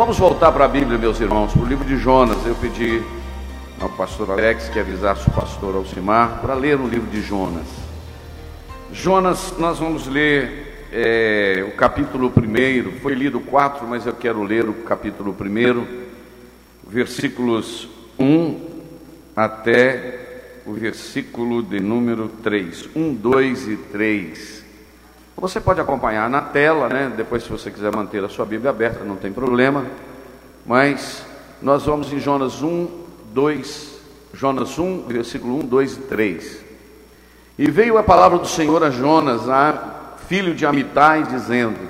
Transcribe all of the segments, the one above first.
Vamos voltar para a Bíblia, meus irmãos, para o livro de Jonas. Eu pedi ao pastor Alex que avisasse o pastor Alcimar para ler o livro de Jonas. Jonas, nós vamos ler é, o capítulo 1, foi lido 4, mas eu quero ler o capítulo 1, versículos 1 até o versículo de número 3. 1, 2 e 3. Você pode acompanhar na tela, né? Depois, se você quiser manter a sua Bíblia aberta, não tem problema. Mas nós vamos em Jonas 1, 2, Jonas 1, versículo 1, 2 e 3. E veio a palavra do Senhor a Jonas, a filho de Amitai, dizendo: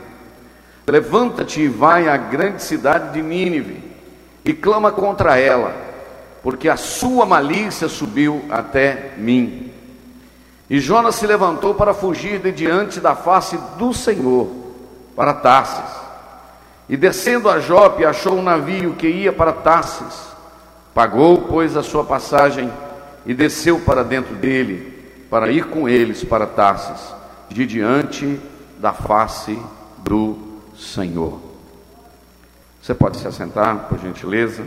Levanta-te e vai à grande cidade de Nínive e clama contra ela, porque a sua malícia subiu até mim. E Jonas se levantou para fugir de diante da face do Senhor, para Tarsis. E descendo a Jope, achou um navio que ia para Tarsis. Pagou, pois, a sua passagem e desceu para dentro dele, para ir com eles para Tarsis, de diante da face do Senhor. Você pode se assentar, por gentileza.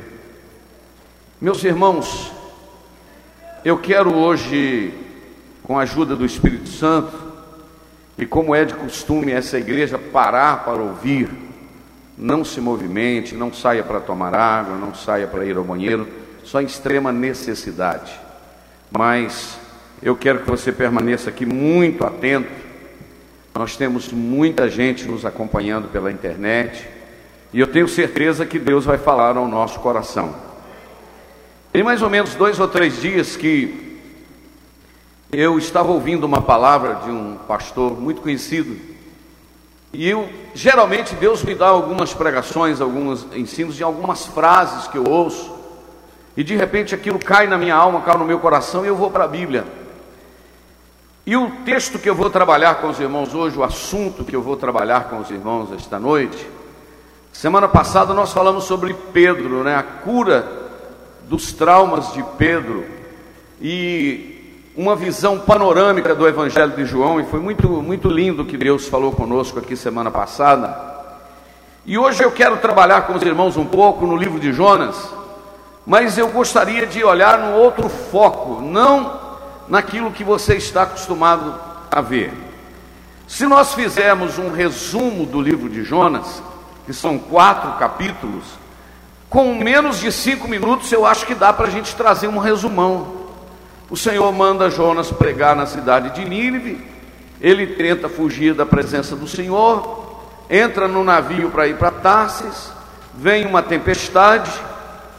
Meus irmãos, eu quero hoje com a ajuda do Espírito Santo, e como é de costume essa igreja parar para ouvir, não se movimente, não saia para tomar água, não saia para ir ao banheiro, só em extrema necessidade. Mas eu quero que você permaneça aqui muito atento. Nós temos muita gente nos acompanhando pela internet e eu tenho certeza que Deus vai falar ao nosso coração. Tem mais ou menos dois ou três dias que eu estava ouvindo uma palavra de um pastor muito conhecido, e eu geralmente Deus me dá algumas pregações, alguns ensinos de algumas frases que eu ouço, e de repente aquilo cai na minha alma, cai no meu coração e eu vou para a Bíblia. E o texto que eu vou trabalhar com os irmãos hoje, o assunto que eu vou trabalhar com os irmãos esta noite, semana passada nós falamos sobre Pedro, né, a cura dos traumas de Pedro. E uma visão panorâmica do Evangelho de João e foi muito, muito lindo que Deus falou conosco aqui semana passada. E hoje eu quero trabalhar com os irmãos um pouco no livro de Jonas, mas eu gostaria de olhar num outro foco, não naquilo que você está acostumado a ver. Se nós fizermos um resumo do livro de Jonas, que são quatro capítulos, com menos de cinco minutos eu acho que dá para a gente trazer um resumão o Senhor manda Jonas pregar na cidade de Nínive. Ele tenta fugir da presença do Senhor, entra no navio para ir para Tarsis. Vem uma tempestade,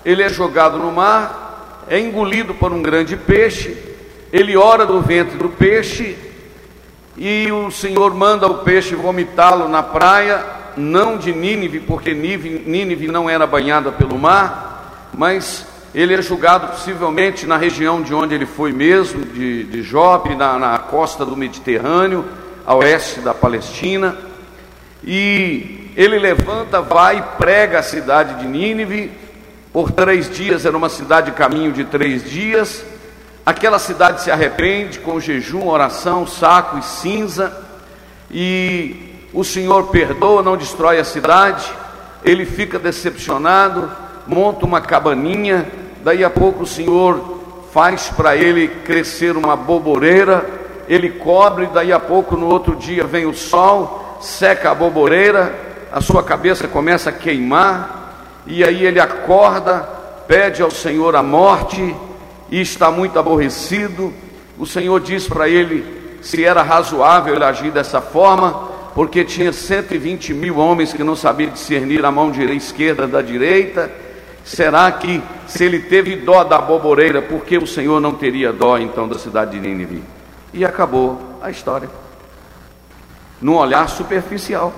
ele é jogado no mar, é engolido por um grande peixe. Ele ora do ventre do peixe e o Senhor manda o peixe vomitá-lo na praia, não de Nínive, porque Nínive não era banhada pelo mar, mas ele é julgado possivelmente na região de onde ele foi mesmo, de, de Jope, na, na costa do Mediterrâneo, a oeste da Palestina. E ele levanta, vai e prega a cidade de Nínive. Por três dias, era uma cidade de caminho de três dias. Aquela cidade se arrepende com jejum, oração, saco e cinza. E o Senhor perdoa, não destrói a cidade. Ele fica decepcionado, monta uma cabaninha Daí a pouco o Senhor faz para ele crescer uma boboreira, ele cobre, daí a pouco no outro dia vem o sol, seca a boboreira, a sua cabeça começa a queimar, e aí ele acorda, pede ao Senhor a morte e está muito aborrecido. O Senhor diz para ele se era razoável ele agir dessa forma, porque tinha 120 mil homens que não sabiam discernir a mão direita, esquerda da direita. Será que se ele teve dó da boboreira, por que o Senhor não teria dó então da cidade de Nínive? E acabou a história. Num olhar superficial.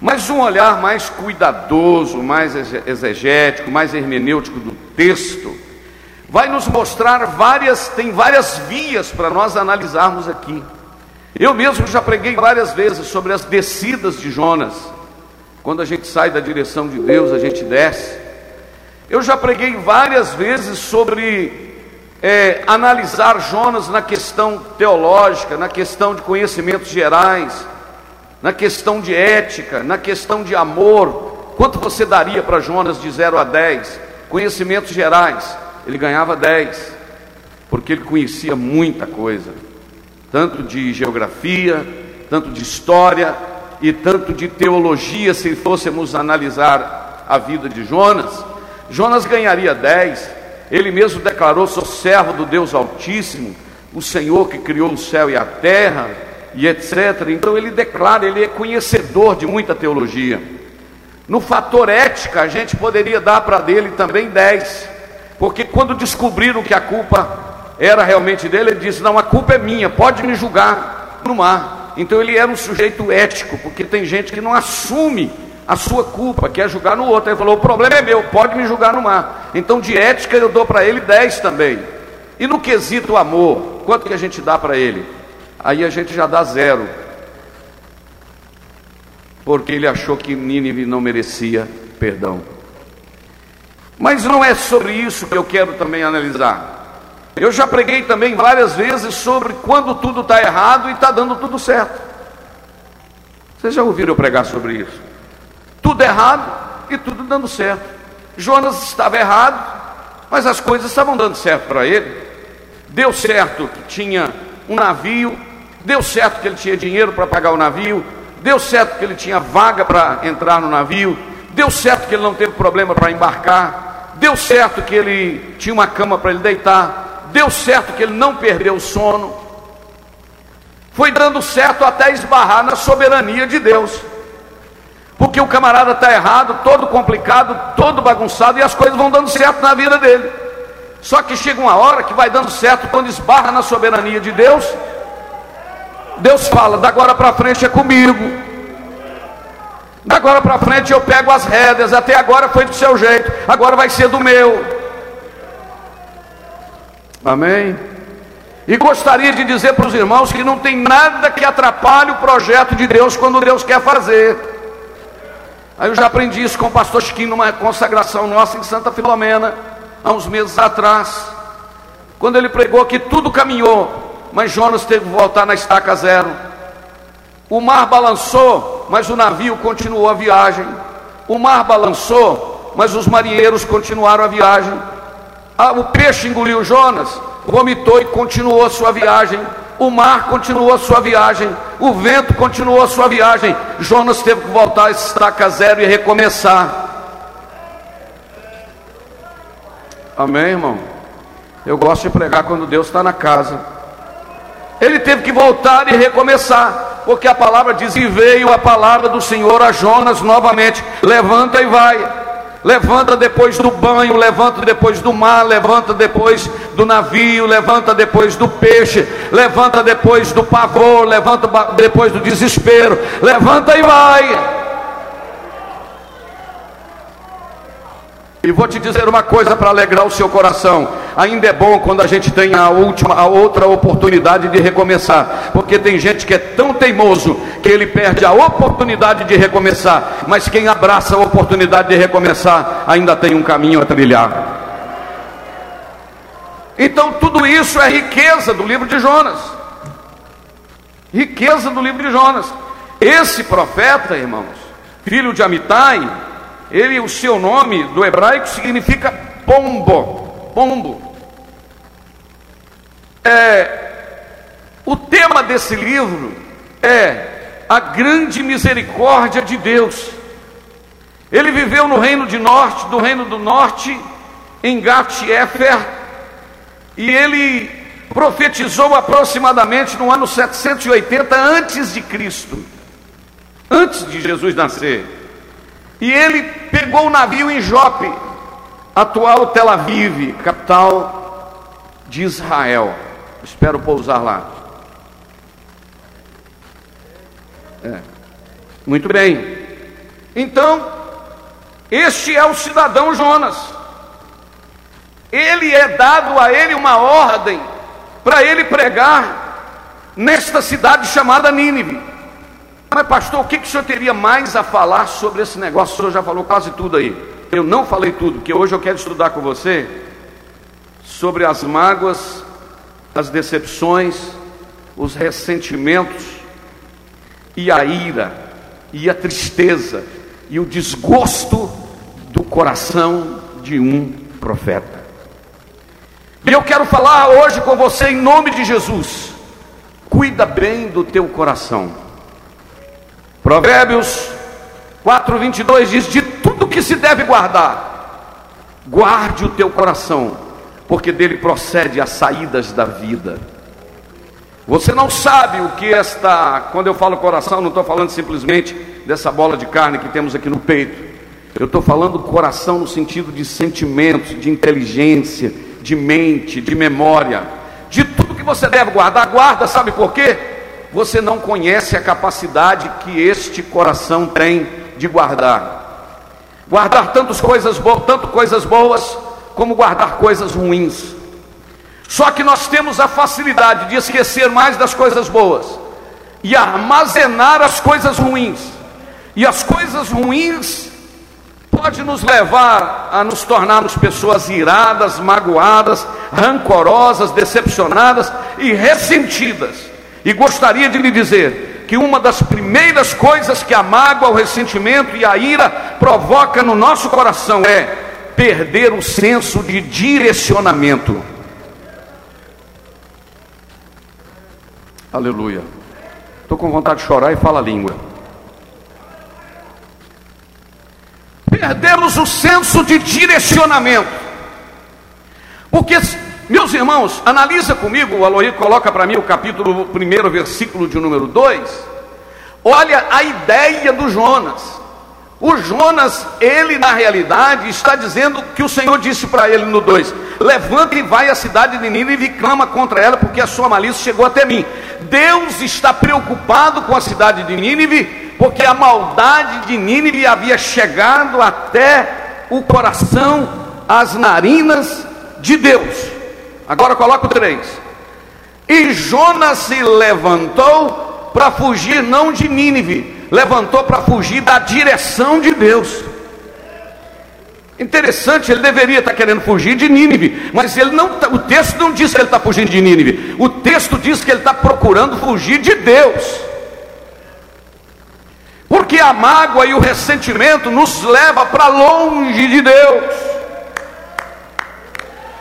Mas um olhar mais cuidadoso, mais exegético, mais hermenêutico do texto, vai nos mostrar várias, tem várias vias para nós analisarmos aqui. Eu mesmo já preguei várias vezes sobre as descidas de Jonas. Quando a gente sai da direção de Deus, a gente desce. Eu já preguei várias vezes sobre é, analisar Jonas na questão teológica, na questão de conhecimentos gerais, na questão de ética, na questão de amor. Quanto você daria para Jonas de 0 a 10? Conhecimentos gerais, ele ganhava 10, porque ele conhecia muita coisa tanto de geografia, tanto de história e tanto de teologia, se fôssemos analisar a vida de Jonas. Jonas ganharia 10, ele mesmo declarou: sou servo do Deus Altíssimo, o Senhor que criou o céu e a terra, e etc. Então ele declara, ele é conhecedor de muita teologia. No fator ética, a gente poderia dar para dele também 10, porque quando descobriram que a culpa era realmente dele, ele disse: Não, a culpa é minha, pode me julgar no mar. Então ele era um sujeito ético, porque tem gente que não assume a sua culpa, quer julgar no outro. Ele falou: O problema é meu, pode me julgar no mar. Então de ética eu dou para ele 10 também. E no quesito amor, quanto que a gente dá para ele? Aí a gente já dá zero. Porque ele achou que Nínive não merecia perdão. Mas não é sobre isso que eu quero também analisar. Eu já preguei também várias vezes sobre quando tudo está errado e está dando tudo certo. Vocês já ouviram eu pregar sobre isso? Tudo errado e tudo dando certo. Jonas estava errado, mas as coisas estavam dando certo para ele. Deu certo que tinha um navio, deu certo que ele tinha dinheiro para pagar o navio, deu certo que ele tinha vaga para entrar no navio, deu certo que ele não teve problema para embarcar, deu certo que ele tinha uma cama para ele deitar, deu certo que ele não perdeu o sono, foi dando certo até esbarrar na soberania de Deus, porque o camarada está errado, todo complicado, todo bagunçado, e as coisas vão dando certo na vida dele. Só que chega uma hora que vai dando certo quando esbarra na soberania de Deus. Deus fala: da agora para frente é comigo. Da agora para frente eu pego as rédeas. Até agora foi do seu jeito, agora vai ser do meu. Amém? E gostaria de dizer para os irmãos que não tem nada que atrapalhe o projeto de Deus quando Deus quer fazer. Aí eu já aprendi isso com o pastor Chiquinho numa consagração nossa em Santa Filomena, há uns meses atrás. Quando ele pregou que tudo caminhou, mas Jonas teve que voltar na estaca zero. O mar balançou, mas o navio continuou a viagem. O mar balançou, mas os marinheiros continuaram a viagem. Ah, o peixe engoliu Jonas, vomitou e continuou a sua viagem. O mar continuou a sua viagem, o vento continuou a sua viagem. Jonas teve que voltar a estaca zero e recomeçar. Amém, irmão? Eu gosto de pregar quando Deus está na casa. Ele teve que voltar e recomeçar, porque a palavra diz: E veio a palavra do Senhor a Jonas novamente: Levanta e vai levanta depois do banho, levanta depois do mar, levanta depois do navio, levanta depois do peixe, levanta depois do pavor, levanta depois do desespero, levanta e vai. E vou te dizer uma coisa para alegrar o seu coração. Ainda é bom quando a gente tem a última, a outra oportunidade de recomeçar, porque tem gente que é tão teimoso que ele perde a oportunidade de recomeçar, mas quem abraça a oportunidade de recomeçar ainda tem um caminho a trilhar. Então tudo isso é riqueza do livro de Jonas. Riqueza do livro de Jonas. Esse profeta, irmãos, filho de Amitai, ele, o seu nome do hebraico significa pombo, pombo. É, O tema desse livro é a grande misericórdia de Deus. Ele viveu no reino de norte, do reino do norte, em Gat-Efer, e ele profetizou aproximadamente no ano 780 antes de Cristo, antes de Jesus nascer. E ele pegou o navio em Jope, atual Tel Aviv, capital de Israel. Espero pousar lá. É. Muito bem. Então, este é o cidadão Jonas. Ele é dado a ele uma ordem para ele pregar nesta cidade chamada Nínive. Mas, pastor, o que, que o senhor teria mais a falar sobre esse negócio? O senhor já falou quase tudo aí. Eu não falei tudo, que hoje eu quero estudar com você sobre as mágoas, as decepções, os ressentimentos e a ira e a tristeza e o desgosto do coração de um profeta. E eu quero falar hoje com você em nome de Jesus. Cuida bem do teu coração. Provérbios 4:22 diz: "De tudo que se deve guardar, guarde o teu coração, porque dele procede as saídas da vida." Você não sabe o que esta, quando eu falo coração, não estou falando simplesmente dessa bola de carne que temos aqui no peito. Eu estou falando coração no sentido de sentimentos, de inteligência, de mente, de memória, de tudo que você deve guardar. Guarda, sabe por quê? Você não conhece a capacidade que este coração tem de guardar. Guardar tantas coisas boas, tanto coisas boas, como guardar coisas ruins. Só que nós temos a facilidade de esquecer mais das coisas boas e armazenar as coisas ruins. E as coisas ruins pode nos levar a nos tornarmos pessoas iradas, magoadas, rancorosas, decepcionadas e ressentidas. E gostaria de lhe dizer que uma das primeiras coisas que a mágoa, o ressentimento e a ira provoca no nosso coração é perder o senso de direcionamento. Aleluia. Estou com vontade de chorar e fala a língua. Perdemos o senso de direcionamento. Porque, meus irmãos, analisa comigo, o Aloí coloca para mim o capítulo 1, versículo de número 2. Olha a ideia do Jonas. O Jonas, ele na realidade está dizendo que o Senhor disse para ele no 2: Levanta e vai à cidade de Nínive e clama contra ela, porque a sua malícia chegou até mim. Deus está preocupado com a cidade de Nínive, porque a maldade de Nínive havia chegado até o coração, as narinas de Deus. Agora coloca o 3. E Jonas se levantou para fugir não de Nínive, levantou para fugir da direção de Deus. Interessante, ele deveria estar querendo fugir de Nínive, mas ele não, tá, o texto não diz que ele está fugindo de Nínive, o texto diz que ele está procurando fugir de Deus. Porque a mágoa e o ressentimento nos leva para longe de Deus.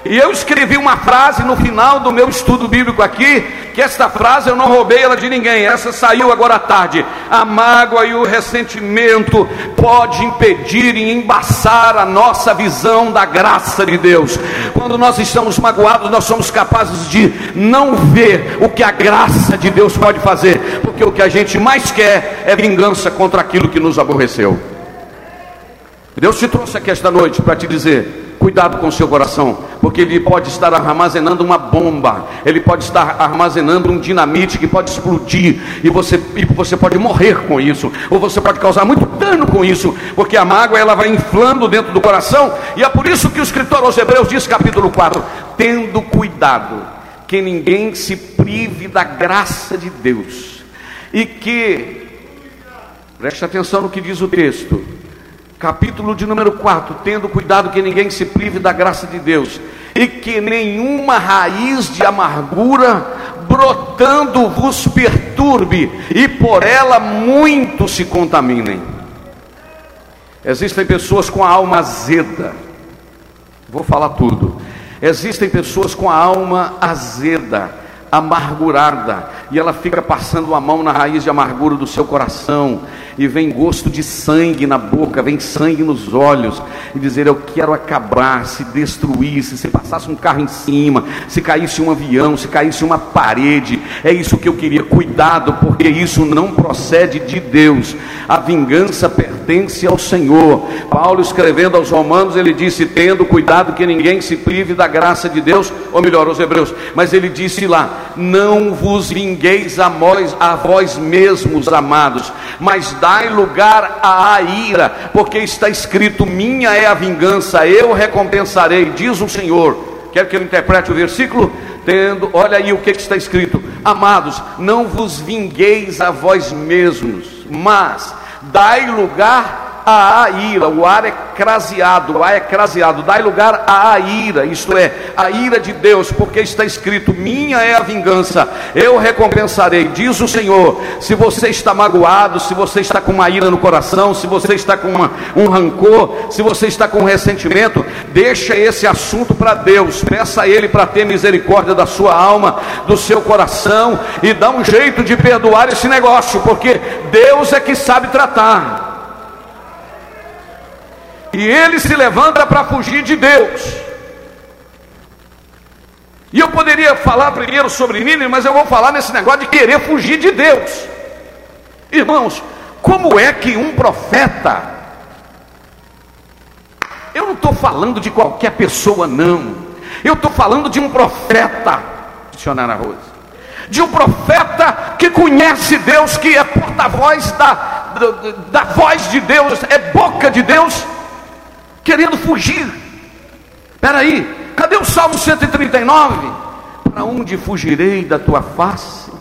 E eu escrevi uma frase no final do meu estudo bíblico aqui, que esta frase eu não roubei ela de ninguém, essa saiu agora à tarde. A mágoa e o ressentimento pode impedir e embaçar a nossa visão da graça de Deus. Quando nós estamos magoados, nós somos capazes de não ver o que a graça de Deus pode fazer, porque o que a gente mais quer é vingança contra aquilo que nos aborreceu. Deus te trouxe aqui esta noite para te dizer: Cuidado com o seu coração, porque ele pode estar armazenando uma bomba, ele pode estar armazenando um dinamite que pode explodir e você, e você pode morrer com isso, ou você pode causar muito dano com isso, porque a mágoa ela vai inflando dentro do coração, e é por isso que o escritor aos Hebreus diz, capítulo 4: tendo cuidado que ninguém se prive da graça de Deus, e que, preste atenção no que diz o texto, capítulo de número 4, tendo cuidado que ninguém se prive da graça de Deus, e que nenhuma raiz de amargura brotando vos perturbe, e por ela muito se contaminem. Existem pessoas com a alma azeda, vou falar tudo. Existem pessoas com a alma azeda, amargurada, e ela fica passando a mão na raiz de amargura do seu coração, e vem gosto de sangue na boca, vem sangue nos olhos, e dizer: Eu quero acabar, se destruísse, se passasse um carro em cima, se caísse um avião, se caísse uma parede, é isso que eu queria. Cuidado, porque isso não procede de Deus, a vingança pertence ao Senhor. Paulo escrevendo aos Romanos, ele disse: Tendo cuidado que ninguém se prive da graça de Deus, ou melhor, aos Hebreus, mas ele disse lá: Não vos vingueis a vós, a vós mesmos, amados, mas dai lugar à ira, porque está escrito: Minha é a vingança, eu recompensarei, diz o Senhor. Quer que eu interprete o versículo? Tendo, olha aí o que está escrito: Amados, não vos vingueis a vós mesmos, mas dai lugar a ira, o ar é craseado, o ar é craseado, dai lugar à ira, isto é, a ira de Deus, porque está escrito: minha é a vingança, eu recompensarei, diz o Senhor. Se você está magoado, se você está com uma ira no coração, se você está com uma, um rancor, se você está com um ressentimento, deixa esse assunto para Deus, peça a Ele para ter misericórdia da sua alma, do seu coração e dá um jeito de perdoar esse negócio, porque Deus é que sabe tratar e ele se levanta para fugir de Deus. E eu poderia falar primeiro sobre Nínive, mas eu vou falar nesse negócio de querer fugir de Deus. Irmãos, como é que um profeta, eu não estou falando de qualquer pessoa, não, eu estou falando de um profeta, dicionário Rose, de um profeta que conhece Deus, que é porta-voz da, da, da voz de Deus, é boca de Deus, querendo fugir. Espera aí, cadê o Salmo 139? Para onde fugirei da tua face?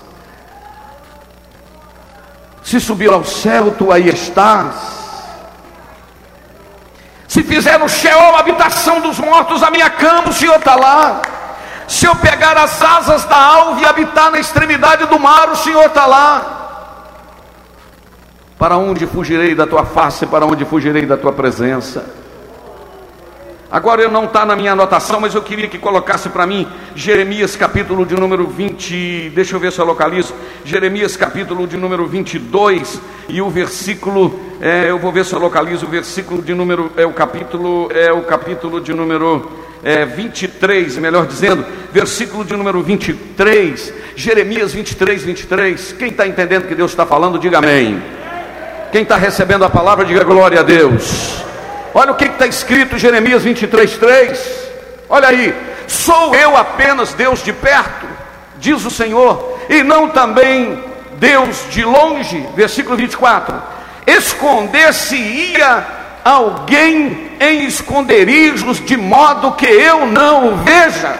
Se subir ao céu, tu aí estás. Se fizer no Sheol a habitação dos mortos, a minha cama, o Senhor está lá. Se eu pegar as asas da alva e habitar na extremidade do mar, o Senhor está lá. Para onde fugirei da tua face? Para onde fugirei da tua presença? Agora eu não está na minha anotação, mas eu queria que colocasse para mim Jeremias capítulo de número 20, deixa eu ver se eu localizo, Jeremias capítulo de número 22 e o versículo, é, eu vou ver se eu localizo o versículo de número, é o capítulo, é o capítulo de número é, 23, melhor dizendo, versículo de número 23, Jeremias 23, 23. Quem está entendendo que Deus está falando, diga amém. Quem está recebendo a palavra, diga glória a Deus. Olha o que está escrito em Jeremias 23, 3. Olha aí, sou eu apenas Deus de perto, diz o Senhor, e não também Deus de longe. Versículo 24: Esconder-se-ia alguém em esconderijos, de modo que eu não o veja.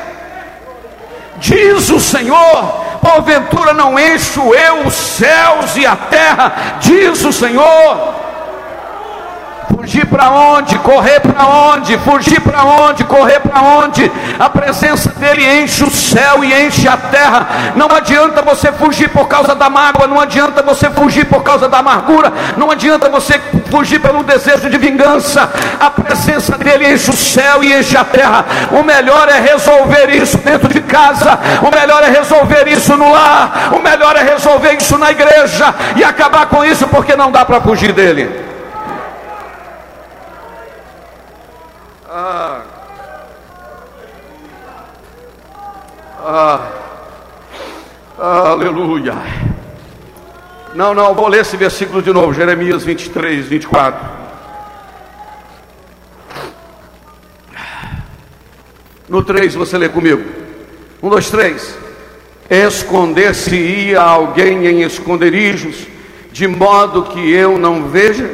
Diz o Senhor, porventura não encho eu os céus e a terra, diz o Senhor. Fugir para onde? Correr para onde? Fugir para onde? Correr para onde? A presença dele enche o céu e enche a terra. Não adianta você fugir por causa da mágoa, não adianta você fugir por causa da amargura, não adianta você fugir pelo desejo de vingança. A presença dele enche o céu e enche a terra. O melhor é resolver isso dentro de casa, o melhor é resolver isso no lar, o melhor é resolver isso na igreja e acabar com isso porque não dá para fugir dele. Ah. Ah. Aleluia. Não, não, vou ler esse versículo de novo, Jeremias 23, 24. No 3 você lê comigo. 1, 2, 3. Esconder-se-ia alguém em esconderijos, de modo que eu não veja,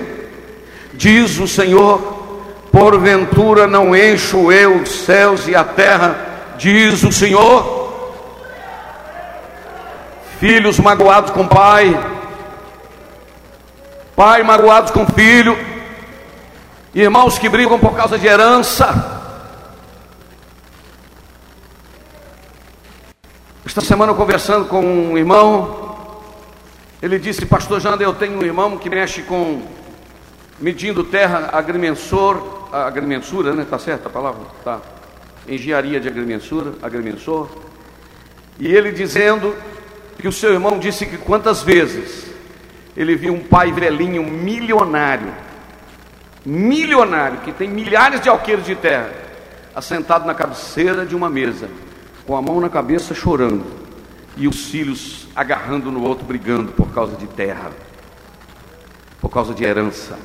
diz o Senhor Porventura não encho eu os céus e a terra, diz o Senhor. Filhos magoados com pai, pai magoados com filho, irmãos que brigam por causa de herança. Esta semana conversando com um irmão, ele disse: Pastor Janda, eu tenho um irmão que mexe com medindo terra agrimensor, agrimensura, né? Tá certa a palavra? Tá. Engenharia de agrimensura, agrimensor. E ele dizendo que o seu irmão disse que quantas vezes ele viu um pai velhinho milionário, milionário, que tem milhares de alqueires de terra, assentado na cabeceira de uma mesa, com a mão na cabeça chorando, e os filhos agarrando no outro, brigando por causa de terra, por causa de herança.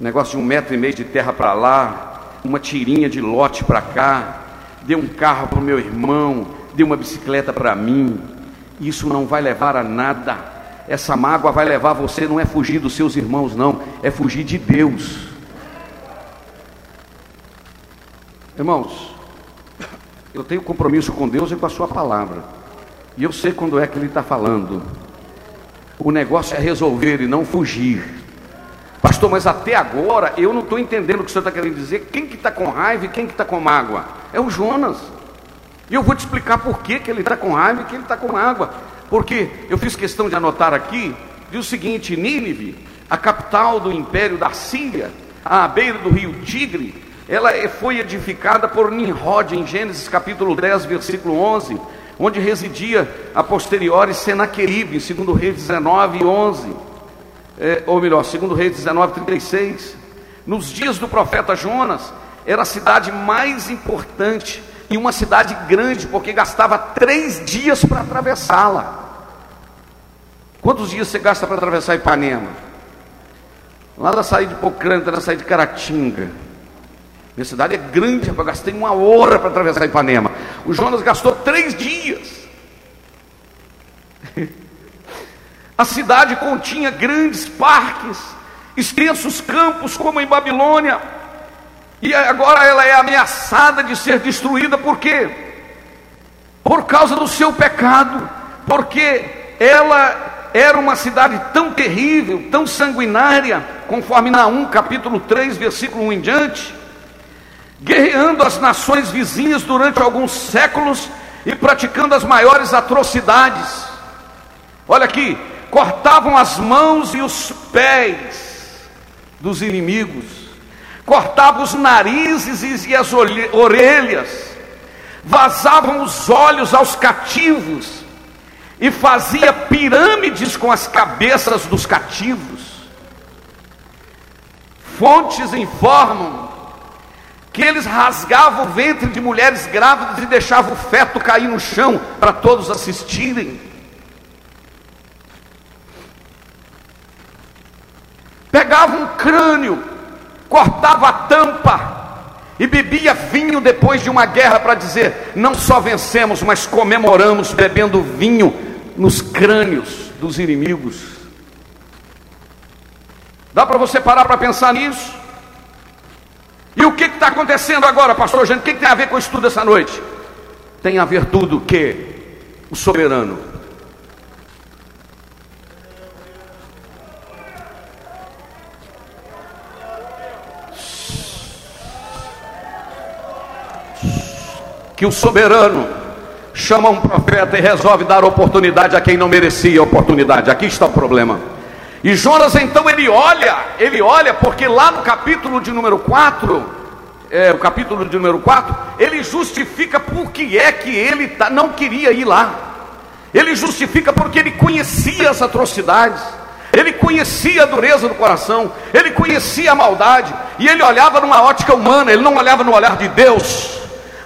Negócio de um metro e meio de terra para lá, uma tirinha de lote para cá, deu um carro para o meu irmão, deu uma bicicleta para mim. Isso não vai levar a nada. Essa mágoa vai levar você não é fugir dos seus irmãos, não, é fugir de Deus. Irmãos, eu tenho compromisso com Deus e com a Sua palavra, e eu sei quando é que Ele está falando. O negócio é resolver e não fugir. Pastor, mas até agora eu não estou entendendo o que o senhor está querendo dizer. Quem que está com raiva e quem que está com mágoa? É o Jonas. E eu vou te explicar por que, que ele está com raiva e que ele está com mágoa. Porque eu fiz questão de anotar aqui, diz o seguinte: Nínive, a capital do império da Síria, à beira do rio Tigre, ela é, foi edificada por Nimrod em Gênesis capítulo 10, versículo 11, onde residia a posteriori Senaqueribe, segundo Reis 19 e 11, é, ou melhor, segundo Reis 19, 36. Nos dias do profeta Jonas, era a cidade mais importante e uma cidade grande, porque gastava três dias para atravessá-la. Quantos dias você gasta para atravessar Ipanema? Lá da saída de Pocranta, na saída de Caratinga. Minha cidade é grande, eu gastei uma hora para atravessar Ipanema. O Jonas gastou três dias. A cidade continha grandes parques, extensos campos, como em Babilônia. E agora ela é ameaçada de ser destruída, por quê? Por causa do seu pecado, porque ela era uma cidade tão terrível, tão sanguinária, conforme Naum capítulo 3, versículo 1 em diante, guerreando as nações vizinhas durante alguns séculos e praticando as maiores atrocidades. Olha aqui, cortavam as mãos e os pés dos inimigos, cortava os narizes e as orelhas, vazavam os olhos aos cativos e fazia pirâmides com as cabeças dos cativos. Fontes informam que eles rasgavam o ventre de mulheres grávidas e deixavam o feto cair no chão para todos assistirem. Pegavam um crânio cortava a tampa e bebia vinho depois de uma guerra para dizer: não só vencemos, mas comemoramos bebendo vinho nos crânios dos inimigos. Dá para você parar para pensar nisso? E o que está acontecendo agora, pastor Gente? O que, que tem a ver com o estudo dessa noite? Tem a ver tudo que o soberano que o soberano chama um profeta e resolve dar oportunidade a quem não merecia oportunidade. Aqui está o problema. E Jonas então ele olha, ele olha, porque lá no capítulo de número 4, é, o capítulo de número 4, ele justifica por que é que ele tá, não queria ir lá. Ele justifica porque ele conhecia as atrocidades, ele conhecia a dureza do coração, ele conhecia a maldade, e ele olhava numa ótica humana, ele não olhava no olhar de Deus.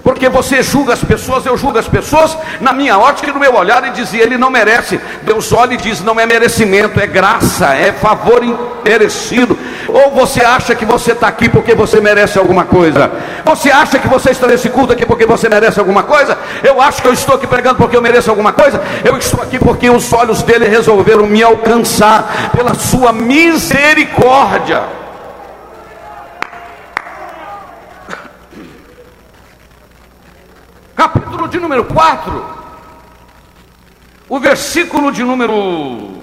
Porque você julga as pessoas, eu julgo as pessoas na minha ótica e no meu olhar e dizia, ele não merece. Deus olha e diz, não é merecimento, é graça, é favor merecido. Ou você acha que você está aqui porque você merece alguma coisa? Você acha que você está nesse culto aqui porque você merece alguma coisa? Eu acho que eu estou aqui pregando porque eu mereço alguma coisa? Eu estou aqui porque os olhos dele resolveram me alcançar pela sua misericórdia. Capítulo de número 4, o versículo de número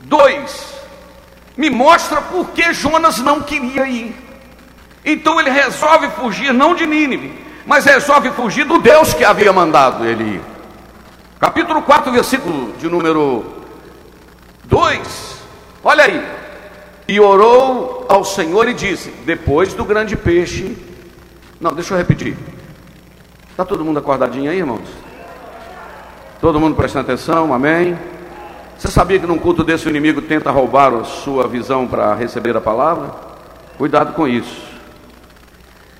2, me mostra por que Jonas não queria ir. Então ele resolve fugir, não de Nínive, mas resolve fugir do Deus que havia mandado ele ir. Capítulo 4, versículo de número 2, olha aí. E orou ao Senhor e disse: Depois do grande peixe, não, deixa eu repetir. Está todo mundo acordadinho aí, irmãos? Todo mundo prestando atenção, amém? Você sabia que num culto desse o inimigo tenta roubar a sua visão para receber a palavra? Cuidado com isso.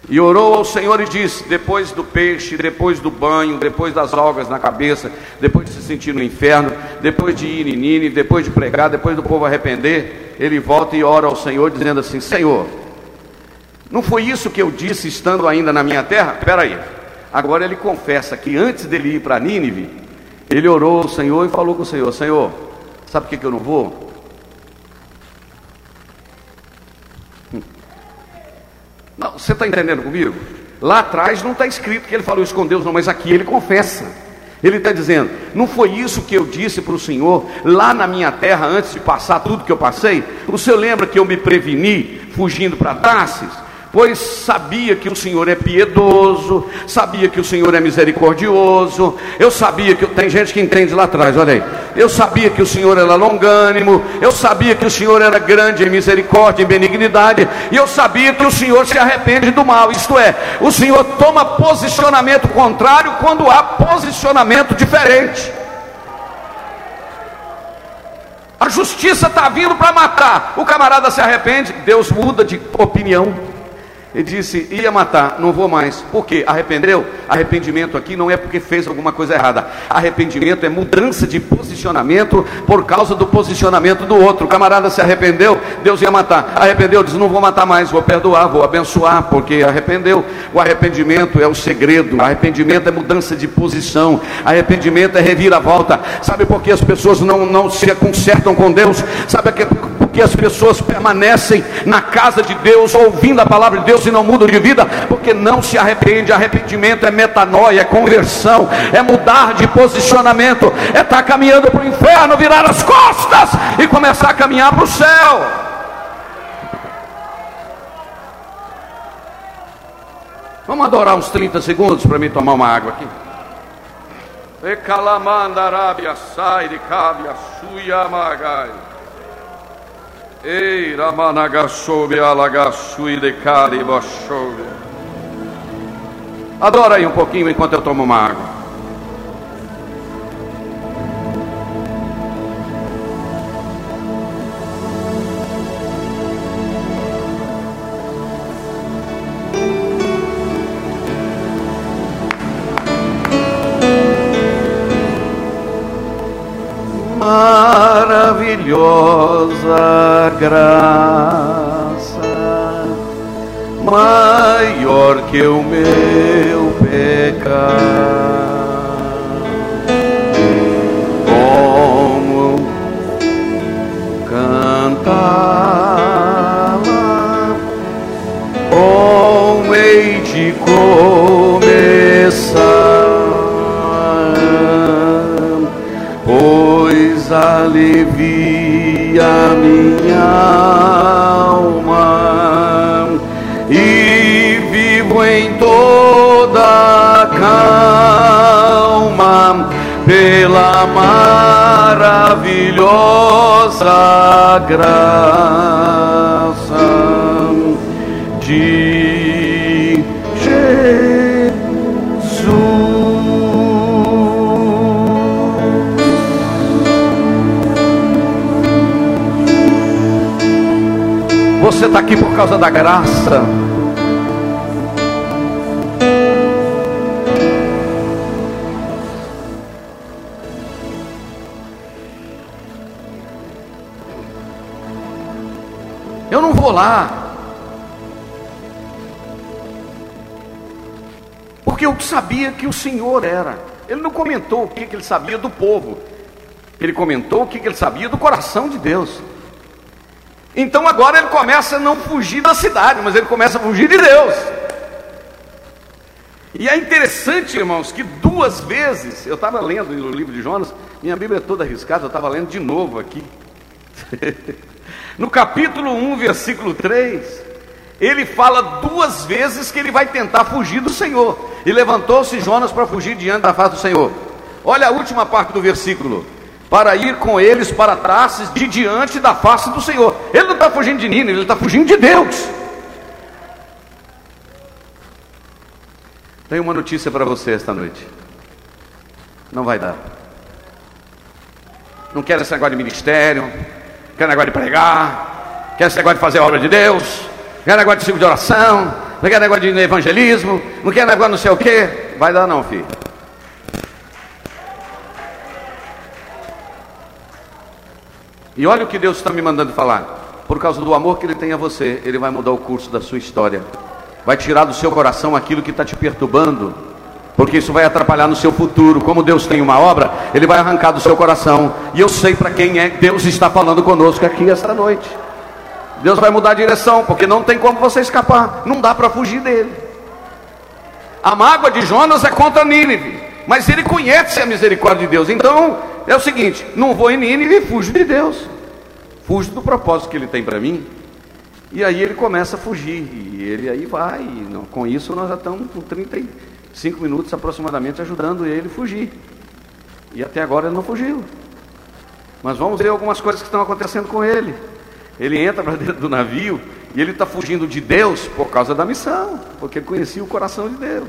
E orou ao Senhor e disse: depois do peixe, depois do banho, depois das algas na cabeça, depois de se sentir no inferno, depois de ir em Nini, depois de pregar, depois do povo arrepender, ele volta e ora ao Senhor, dizendo assim: Senhor, não foi isso que eu disse estando ainda na minha terra? Espera aí. Agora ele confessa que antes dele ir para Nínive, ele orou ao Senhor e falou com o Senhor: Senhor, sabe por que, eu não vou? Não, você está entendendo comigo? Lá atrás não está escrito que ele falou isso com Deus, não, mas aqui ele confessa. Ele está dizendo: não foi isso que eu disse para o Senhor lá na minha terra antes de passar tudo que eu passei? O Senhor lembra que eu me preveni fugindo para Tarsis? Pois sabia que o Senhor é piedoso, sabia que o Senhor é misericordioso, eu sabia que tem gente que entende lá atrás, olha aí. Eu sabia que o Senhor era longânimo, eu sabia que o Senhor era grande em misericórdia, em benignidade, e eu sabia que o Senhor se arrepende do mal. Isto é, o Senhor toma posicionamento contrário quando há posicionamento diferente. A justiça está vindo para matar. O camarada se arrepende, Deus muda de opinião. Ele disse: ia matar, não vou mais. Por quê? Arrependeu? Arrependimento aqui não é porque fez alguma coisa errada. Arrependimento é mudança de posicionamento por causa do posicionamento do outro. O camarada se arrependeu, Deus ia matar. Arrependeu, diz: não vou matar mais, vou perdoar, vou abençoar, porque arrependeu. O arrependimento é o segredo. Arrependimento é mudança de posição. Arrependimento é reviravolta. Sabe por que as pessoas não, não se consertam com Deus? Sabe por que as pessoas permanecem na casa de Deus, ouvindo a palavra de Deus? E não mudam de vida, porque não se arrepende. Arrependimento é metanoia, é conversão, é mudar de posicionamento, é estar tá caminhando para o inferno, virar as costas e começar a caminhar para o céu. Vamos adorar uns 30 segundos para mim tomar uma água aqui. E calamandarabia sai de cabia suya magai. Ei, Ramanagasobe Alagasui de Caribasobe. Adora aí um pouquinho enquanto eu tomo uma água. maravilhosa graça, maior que o meu pecado. Como cantá-la, como hei de começar, pois alivia minha alma. E vivo em toda calma pela maravilhosa graça de Você está aqui por causa da graça. Eu não vou lá. Porque eu sabia que o Senhor era. Ele não comentou o que, que ele sabia do povo. Ele comentou o que, que ele sabia do coração de Deus. Então agora ele começa a não fugir da cidade, mas ele começa a fugir de Deus. E é interessante, irmãos, que duas vezes, eu estava lendo no livro de Jonas, minha Bíblia é toda arriscada, eu estava lendo de novo aqui. no capítulo 1, versículo 3, ele fala duas vezes que ele vai tentar fugir do Senhor. E levantou-se Jonas para fugir diante da face do Senhor. Olha a última parte do versículo para ir com eles para Tarsis de diante da face do Senhor. Ele não está fugindo de Nino, ele está fugindo de Deus. Tenho uma notícia para você esta noite. Não vai dar. não quer esse negócio de ministério, quer negócio de pregar, quer esse negócio de fazer a obra de Deus, quer negócio de ciclo de oração, não quer negócio de evangelismo, não quer negócio não sei o quê. Vai dar não, filho. E olha o que Deus está me mandando falar. Por causa do amor que Ele tem a você, Ele vai mudar o curso da sua história. Vai tirar do seu coração aquilo que está te perturbando, porque isso vai atrapalhar no seu futuro. Como Deus tem uma obra, Ele vai arrancar do seu coração. E eu sei para quem é Deus está falando conosco aqui esta noite. Deus vai mudar a direção, porque não tem como você escapar, não dá para fugir dele. A mágoa de Jonas é contra Nínive, mas ele conhece a misericórdia de Deus. Então, é o seguinte: não vou em Nínive e fujo de Deus, fujo do propósito que ele tem para mim. E aí ele começa a fugir, e ele aí vai. Não, com isso, nós já estamos com 35 minutos aproximadamente ajudando ele a fugir. E até agora ele não fugiu. Mas vamos ver algumas coisas que estão acontecendo com ele. Ele entra para dentro do navio e ele está fugindo de Deus por causa da missão, porque ele conhecia o coração de Deus.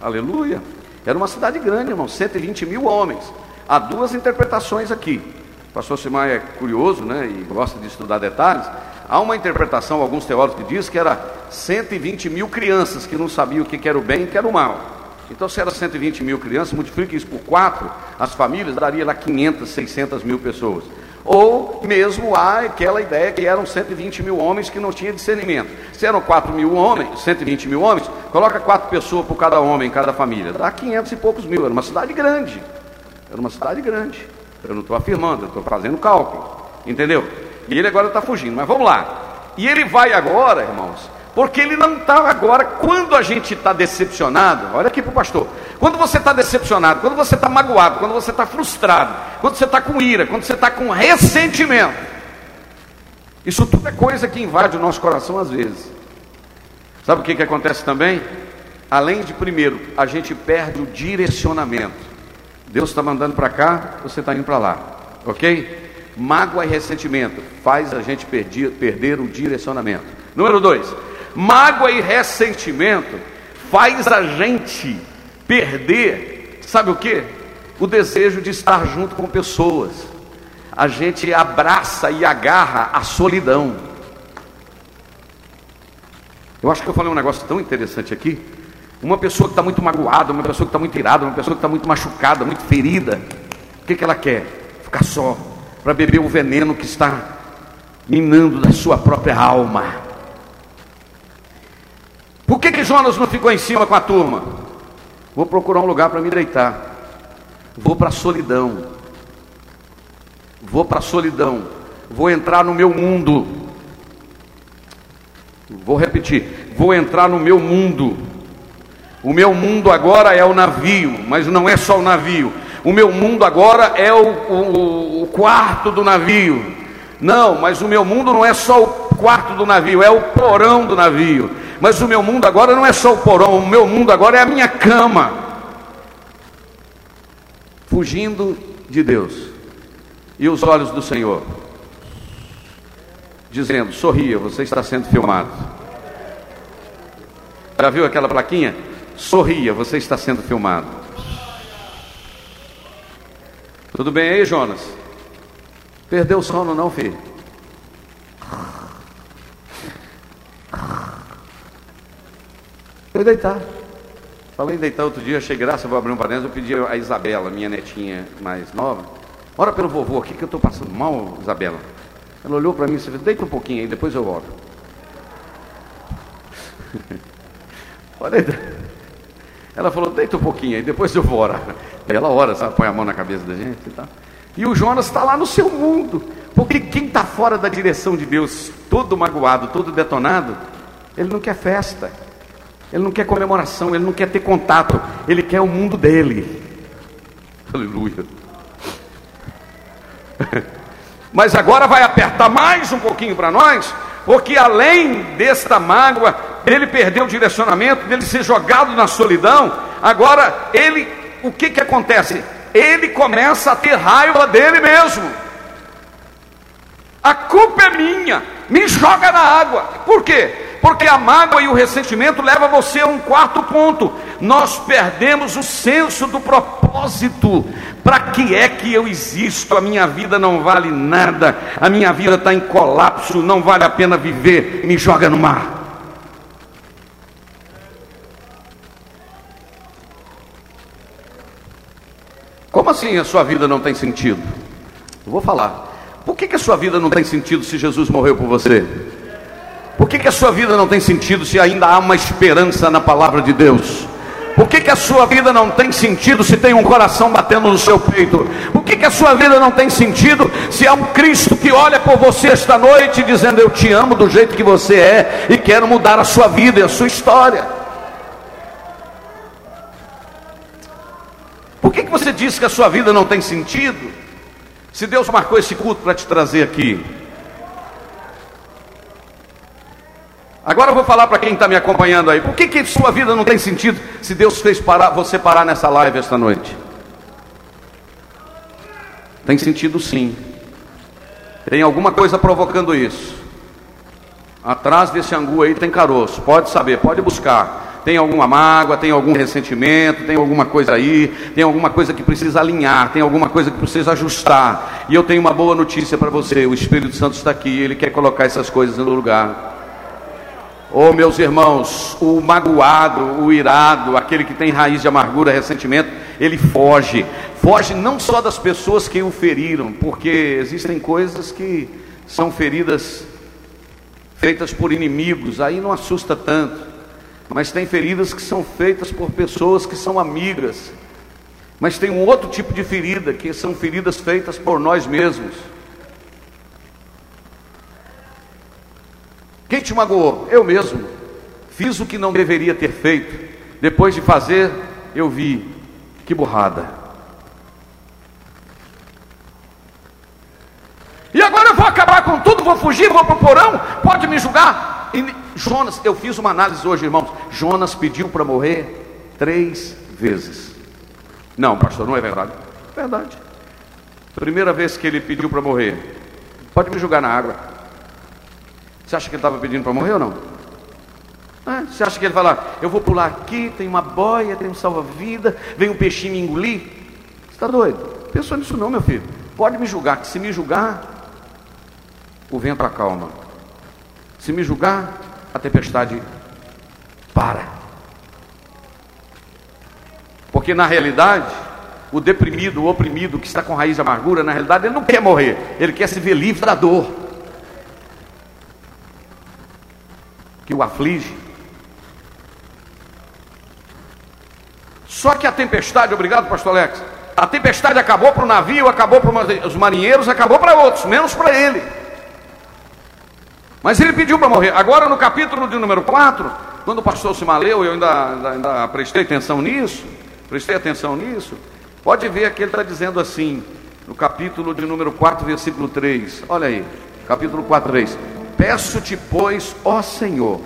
Aleluia. Era uma cidade grande, irmão, 120 mil homens. Há duas interpretações aqui. O pastor Simar é curioso, né, e gosta de estudar detalhes. Há uma interpretação, alguns teólogos que que era 120 mil crianças que não sabiam o que era o bem e o que era o mal. Então, se era 120 mil crianças, multiplique isso por quatro, as famílias daria lá 500, 600 mil pessoas. Ou mesmo há aquela ideia que eram 120 mil homens que não tinham discernimento. Se eram 4 mil homens, 120 mil homens, coloca quatro pessoas por cada homem, cada família. Dá 500 e poucos mil. Era uma cidade grande. Era uma cidade grande. Eu não estou afirmando, eu estou fazendo cálculo. Entendeu? E ele agora está fugindo. Mas vamos lá. E ele vai agora, irmãos, porque ele não está agora, quando a gente está decepcionado, olha aqui para o pastor, quando você está decepcionado, quando você está magoado, quando você está frustrado, quando você está com ira, quando você está com ressentimento, isso tudo é coisa que invade o nosso coração às vezes. Sabe o que, que acontece também? Além de, primeiro, a gente perde o direcionamento. Deus está mandando para cá, você está indo para lá, ok? Mágoa e ressentimento faz a gente perder, perder o direcionamento. Número dois, mágoa e ressentimento faz a gente perder, sabe o que? O desejo de estar junto com pessoas. A gente abraça e agarra a solidão. Eu acho que eu falei um negócio tão interessante aqui. Uma pessoa que está muito magoada, uma pessoa que está muito irada, uma pessoa que está muito machucada, muito ferida, o que, que ela quer? Ficar só, para beber o veneno que está minando da sua própria alma. Por que, que Jonas não ficou em cima com a turma? Vou procurar um lugar para me deitar. Vou para a solidão. Vou para a solidão. Vou entrar no meu mundo. Vou repetir. Vou entrar no meu mundo. O meu mundo agora é o navio, mas não é só o navio. O meu mundo agora é o, o, o quarto do navio. Não, mas o meu mundo não é só o quarto do navio, é o porão do navio. Mas o meu mundo agora não é só o porão, o meu mundo agora é a minha cama. Fugindo de Deus e os olhos do Senhor, dizendo: sorria, você está sendo filmado. Já viu aquela plaquinha? Sorria, você está sendo filmado. Tudo bem aí, Jonas? Perdeu o sono não, filho? Foi deitar. Falei em deitar outro dia, achei graça, vou abrir um parênteses, eu pedi a Isabela, minha netinha mais nova, ora pelo vovô aqui que eu estou passando mal, Isabela. Ela olhou para mim e disse, deita um pouquinho aí, depois eu oro. Deitar. Ela falou, deita um pouquinho aí, depois eu vou orar. Ela ora, sabe, põe a mão na cabeça da gente e tal. E o Jonas está lá no seu mundo. Porque quem está fora da direção de Deus, todo magoado, todo detonado, ele não quer festa, ele não quer comemoração, ele não quer ter contato, ele quer o mundo dele. Aleluia. Mas agora vai apertar mais um pouquinho para nós, porque além desta mágoa, ele perdeu o direcionamento, dele ser jogado na solidão, agora ele, o que que acontece? Ele começa a ter raiva dele mesmo. A culpa é minha, me joga na água. Por quê? Porque a mágoa e o ressentimento levam você a um quarto ponto. Nós perdemos o senso do propósito. Para que é que eu existo? A minha vida não vale nada. A minha vida está em colapso. Não vale a pena viver. Me joga no mar. Como assim a sua vida não tem sentido? Eu vou falar. Por que, que a sua vida não tem sentido se Jesus morreu por você? Por que, que a sua vida não tem sentido se ainda há uma esperança na palavra de Deus? Por que, que a sua vida não tem sentido se tem um coração batendo no seu peito? Por que, que a sua vida não tem sentido se há um Cristo que olha por você esta noite dizendo: Eu te amo do jeito que você é e quero mudar a sua vida e a sua história? Por que, que você diz que a sua vida não tem sentido? Se Deus marcou esse culto para te trazer aqui. Agora eu vou falar para quem está me acompanhando aí. Por que, que sua vida não tem sentido se Deus fez parar, você parar nessa live esta noite? Tem sentido sim. Tem alguma coisa provocando isso. Atrás desse angu aí tem caroço. Pode saber, pode buscar tem alguma mágoa, tem algum ressentimento, tem alguma coisa aí, tem alguma coisa que precisa alinhar, tem alguma coisa que precisa ajustar. E eu tenho uma boa notícia para você: o Espírito Santo está aqui, ele quer colocar essas coisas no lugar. Oh, meus irmãos, o magoado, o irado, aquele que tem raiz de amargura, ressentimento, ele foge. Foge não só das pessoas que o feriram, porque existem coisas que são feridas feitas por inimigos, aí não assusta tanto. Mas tem feridas que são feitas por pessoas que são amigas. Mas tem um outro tipo de ferida, que são feridas feitas por nós mesmos. Quem te magoou? Eu mesmo. Fiz o que não deveria ter feito. Depois de fazer, eu vi. Que burrada. E agora eu vou acabar com tudo, vou fugir, vou para o porão. Pode me julgar? Jonas, eu fiz uma análise hoje, irmãos. Jonas pediu para morrer três vezes. Não, pastor, não é verdade. Verdade. Primeira vez que ele pediu para morrer, pode me julgar na água. Você acha que ele estava pedindo para morrer ou não? É, você acha que ele falar, eu vou pular aqui, tem uma boia, tem um salva-vida, vem um peixinho me engolir? Você está doido? Pensou nisso não, meu filho. Pode me julgar, que se me julgar, o vento acalma. Se me julgar, a tempestade para. Porque na realidade, o deprimido, o oprimido, que está com raiz de amargura, na realidade ele não quer morrer, ele quer se ver livre da dor que o aflige. Só que a tempestade, obrigado, pastor Alex, a tempestade acabou para o navio, acabou para os marinheiros, acabou para outros, menos para ele. Mas ele pediu para morrer. Agora, no capítulo de número 4, quando o pastor se maleu, eu ainda, ainda, ainda prestei atenção nisso, prestei atenção nisso, pode ver que ele está dizendo assim, no capítulo de número 4, versículo 3. Olha aí, capítulo 4, 3. Peço-te, pois, ó Senhor,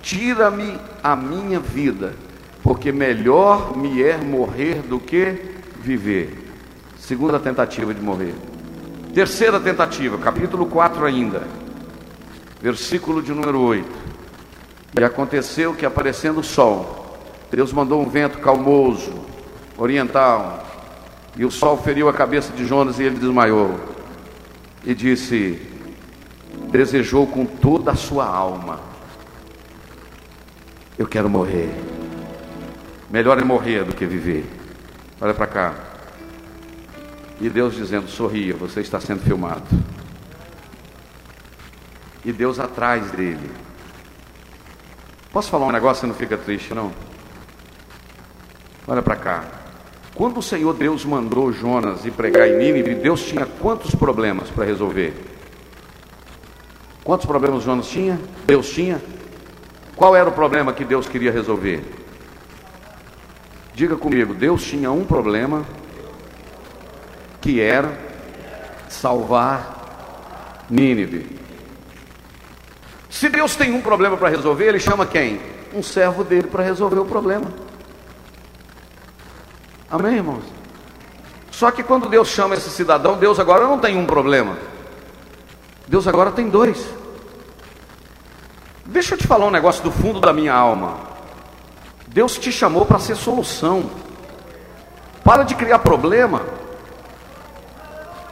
tira-me a minha vida, porque melhor me é morrer do que viver. Segunda tentativa de morrer. Terceira tentativa, capítulo 4 ainda versículo de número 8. E aconteceu que aparecendo o sol, Deus mandou um vento calmoso, oriental, e o sol feriu a cabeça de Jonas e ele desmaiou. E disse: Desejou com toda a sua alma: Eu quero morrer. Melhor é morrer do que viver. Olha para cá. E Deus dizendo: Sorria, você está sendo filmado e Deus atrás dele. Posso falar um negócio? Você não fica triste, não? Olha para cá. Quando o Senhor Deus mandou Jonas ir pregar em Nínive, Deus tinha quantos problemas para resolver? Quantos problemas Jonas tinha? Deus tinha? Qual era o problema que Deus queria resolver? Diga comigo, Deus tinha um problema que era salvar Nínive. Se Deus tem um problema para resolver, ele chama quem? Um servo dele para resolver o problema. Amém, irmãos? Só que quando Deus chama esse cidadão, Deus agora não tem um problema. Deus agora tem dois. Deixa eu te falar um negócio do fundo da minha alma. Deus te chamou para ser solução. Para de criar problema.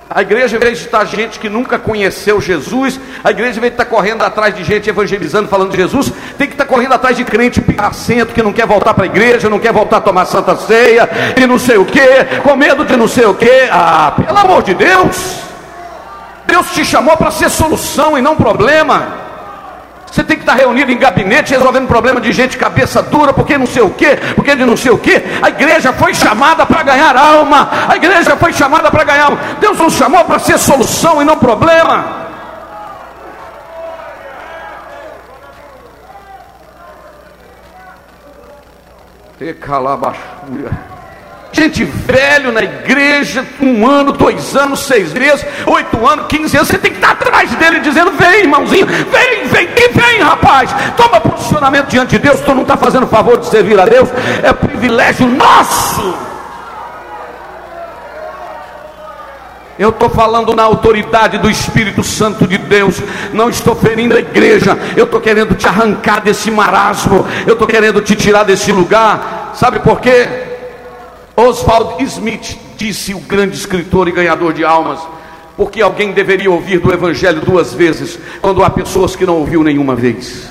A igreja, em vez de estar gente que nunca conheceu Jesus, a igreja, em vez de estar correndo atrás de gente evangelizando, falando de Jesus, tem que estar correndo atrás de crente assento que não quer voltar para a igreja, não quer voltar a tomar santa ceia, e não sei o que, com medo de não sei o que. Ah, pelo amor de Deus! Deus te chamou para ser solução e não problema. Você tem que estar reunido em gabinete resolvendo problema de gente cabeça dura, porque não sei o quê, porque de não sei o quê. A igreja foi chamada para ganhar alma. A igreja foi chamada para ganhar alma. Deus nos chamou para ser solução e não problema. E calabachura gente velho na igreja, um ano, dois anos, seis meses, oito anos, quinze anos, você tem que estar atrás dele dizendo: vem, irmãozinho, vem, vem, que vem, rapaz, toma posicionamento diante de Deus, tu não está fazendo favor de servir a Deus, é privilégio nosso. Eu estou falando na autoridade do Espírito Santo de Deus. Não estou ferindo a igreja. Eu estou querendo te arrancar desse marasmo. Eu estou querendo te tirar desse lugar. Sabe por quê? Oswald Smith disse, o grande escritor e ganhador de almas, porque alguém deveria ouvir do Evangelho duas vezes, quando há pessoas que não ouviu nenhuma vez.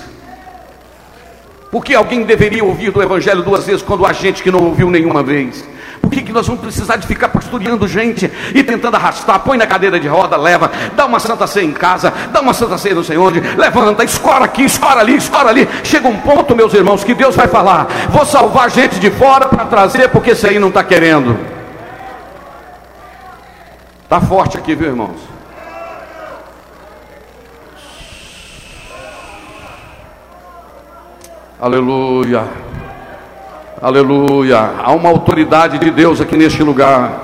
Porque alguém deveria ouvir do Evangelho duas vezes, quando há gente que não ouviu nenhuma vez. Por que, que nós vamos precisar de ficar pastoreando gente e tentando arrastar? Põe na cadeira de roda, leva, dá uma santa ceia em casa, dá uma santa ceia não sei onde, levanta, escora aqui, escora ali, escora ali. Chega um ponto, meus irmãos, que Deus vai falar: vou salvar gente de fora para trazer, porque esse aí não está querendo. Está forte aqui, viu, irmãos? Aleluia. Aleluia. Há uma autoridade de Deus aqui neste lugar.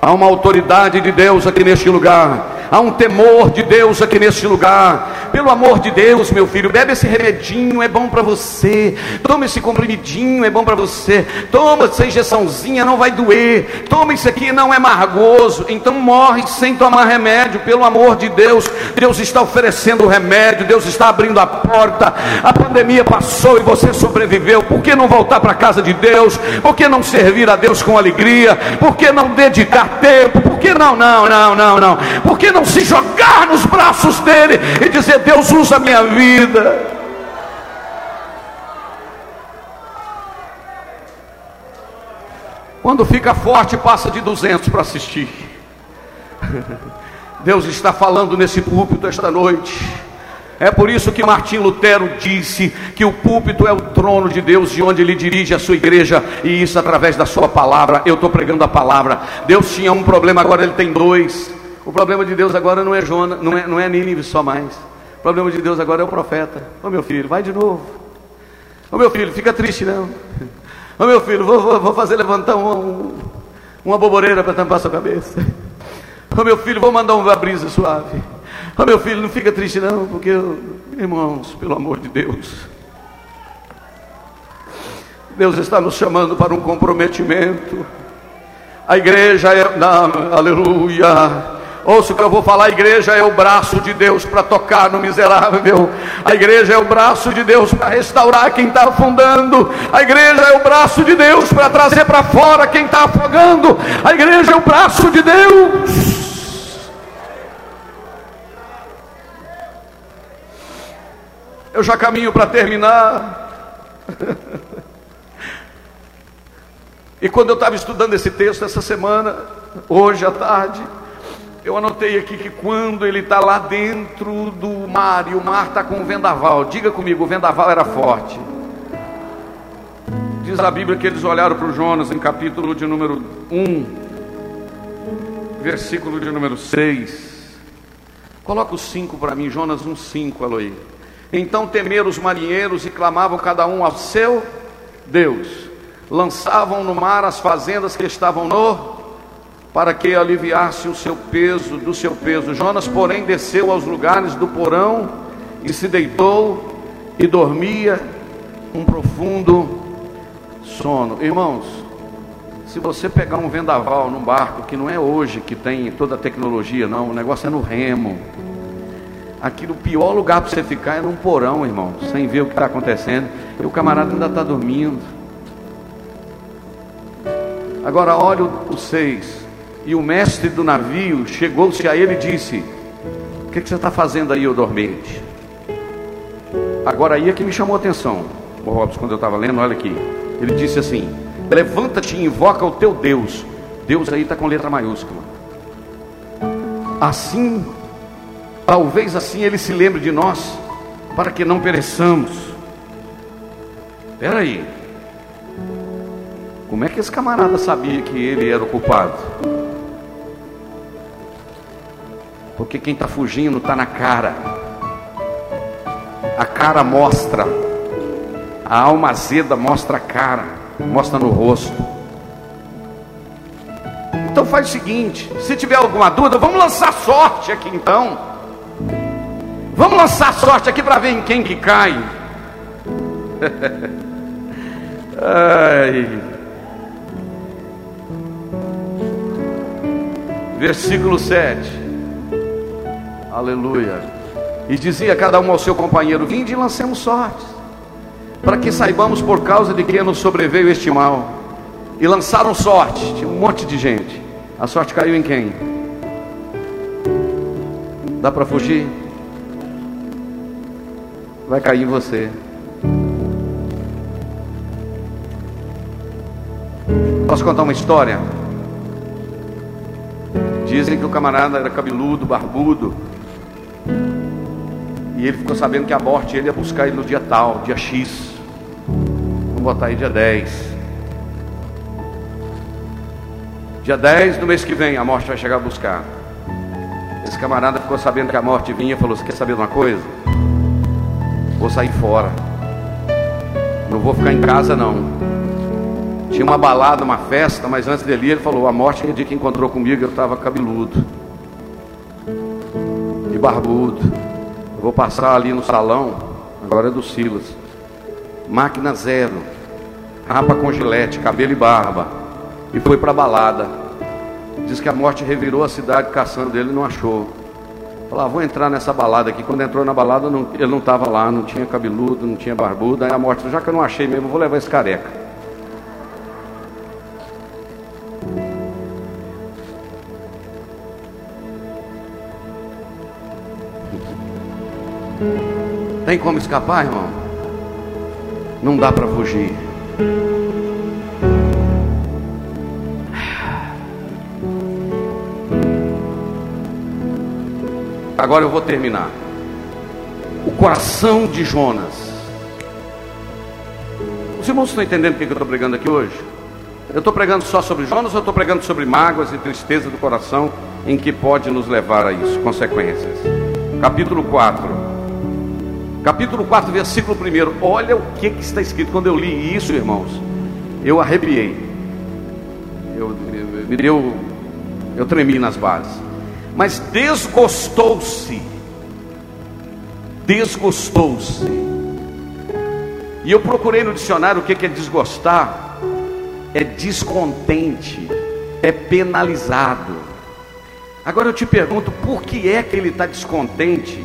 Há uma autoridade de Deus aqui neste lugar. Há um temor de Deus aqui neste lugar. Pelo amor de Deus, meu filho, bebe esse remedinho, é bom para você. Toma esse comprimidinho, é bom para você. Toma essa injeçãozinha, não vai doer. Toma isso aqui, não é margoso. Então morre sem tomar remédio, pelo amor de Deus. Deus está oferecendo o remédio, Deus está abrindo a porta. A pandemia passou e você sobreviveu. Por que não voltar para a casa de Deus? Por que não servir a Deus com alegria? Por que não dedicar tempo? Por que não, não, não, não, não? Por que não se jogar nos braços dele e dizer: Deus usa a minha vida. Quando fica forte, passa de 200 para assistir. Deus está falando nesse púlpito esta noite. É por isso que Martim Lutero disse que o púlpito é o trono de Deus, de onde ele dirige a sua igreja, e isso através da sua palavra. Eu estou pregando a palavra. Deus tinha um problema, agora ele tem dois. O problema de Deus agora não é Jonas, não é, não é Nínive só mais. O problema de Deus agora é o profeta. Ô meu filho, vai de novo. Ô meu filho, fica triste não. Ô meu filho, vou, vou, vou fazer levantar um, uma boboreira para tampar sua cabeça. Ô meu filho, vou mandar uma brisa suave. Ô meu filho, não fica triste não, porque irmãos, pelo amor de Deus. Deus está nos chamando para um comprometimento. A igreja é, não, aleluia. Ouça o que eu vou falar: a igreja é o braço de Deus para tocar no miserável, a igreja é o braço de Deus para restaurar quem está afundando, a igreja é o braço de Deus para trazer para fora quem está afogando, a igreja é o braço de Deus. Eu já caminho para terminar. e quando eu estava estudando esse texto essa semana, hoje à tarde, eu anotei aqui que quando ele está lá dentro do mar e o mar está com um vendaval, diga comigo, o vendaval era forte. Diz a Bíblia que eles olharam para o Jonas em capítulo de número 1, versículo de número 6. Coloca o 5 para mim, Jonas 1, 5, Eloí. Então temeram os marinheiros e clamavam cada um ao seu Deus. Lançavam no mar as fazendas que estavam no para que aliviasse o seu peso, do seu peso. Jonas, porém, desceu aos lugares do porão e se deitou e dormia um profundo sono. Irmãos, se você pegar um vendaval num barco, que não é hoje que tem toda a tecnologia, não, o negócio é no remo. Aqui no pior lugar para você ficar é num porão, irmão, sem ver o que está acontecendo. E o camarada ainda está dormindo. Agora olha o 6. E o mestre do navio chegou-se a ele e disse: O que, que você está fazendo aí, ô dormente? Agora aí é que me chamou a atenção, o Robson, quando eu estava lendo, olha aqui. Ele disse assim: Levanta-te e invoca o teu Deus. Deus aí está com letra maiúscula. Assim Talvez assim ele se lembre de nós, para que não pereçamos. Espera aí. Como é que esse camarada sabia que ele era o culpado? Porque quem está fugindo está na cara. A cara mostra. A alma azeda mostra a cara, mostra no rosto. Então faz o seguinte: se tiver alguma dúvida, vamos lançar sorte aqui então. Vamos lançar sorte aqui para ver em quem que cai. Ai. Versículo 7. Aleluia. E dizia cada um ao seu companheiro: Vinde e lancemos sorte, para que saibamos por causa de quem nos sobreveio este mal. E lançaram sorte, tinha um monte de gente. A sorte caiu em quem? Dá para fugir? vai cair em você. Posso contar uma história? Dizem que o camarada era cabeludo, barbudo. E ele ficou sabendo que a morte ele ia buscar ele no dia tal, dia X. Vamos botar aí dia 10. Dia 10 do mês que vem a morte vai chegar a buscar. Esse camarada ficou sabendo que a morte vinha e falou: Você quer saber de uma coisa? Vou sair fora. Não vou ficar em casa não. Tinha uma balada, uma festa, mas antes dele ele falou: a morte é dia que encontrou comigo, eu estava cabeludo e barbudo. Eu vou passar ali no salão, agora é do Silas. Máquina zero, rapa com gilete, cabelo e barba. E foi para balada. Diz que a morte revirou a cidade caçando ele não achou. Falava, ah, vou entrar nessa balada aqui. Quando entrou na balada, não, ele não estava lá, não tinha cabeludo, não tinha barbudo. Aí a morte falou, já que eu não achei mesmo, vou levar esse careca. Tem como escapar, irmão? Não dá para fugir. Agora eu vou terminar. O coração de Jonas. Os irmãos estão entendendo o que eu estou pregando aqui hoje? Eu estou pregando só sobre Jonas ou estou pregando sobre mágoas e tristeza do coração em que pode nos levar a isso, consequências? Capítulo 4. Capítulo 4, versículo 1. Olha o que, que está escrito. Quando eu li isso, irmãos, eu arrepiei. Eu, deu, eu tremi nas bases mas desgostou-se. Desgostou-se. E eu procurei no dicionário o que é desgostar. É descontente, é penalizado. Agora eu te pergunto, por que é que ele está descontente?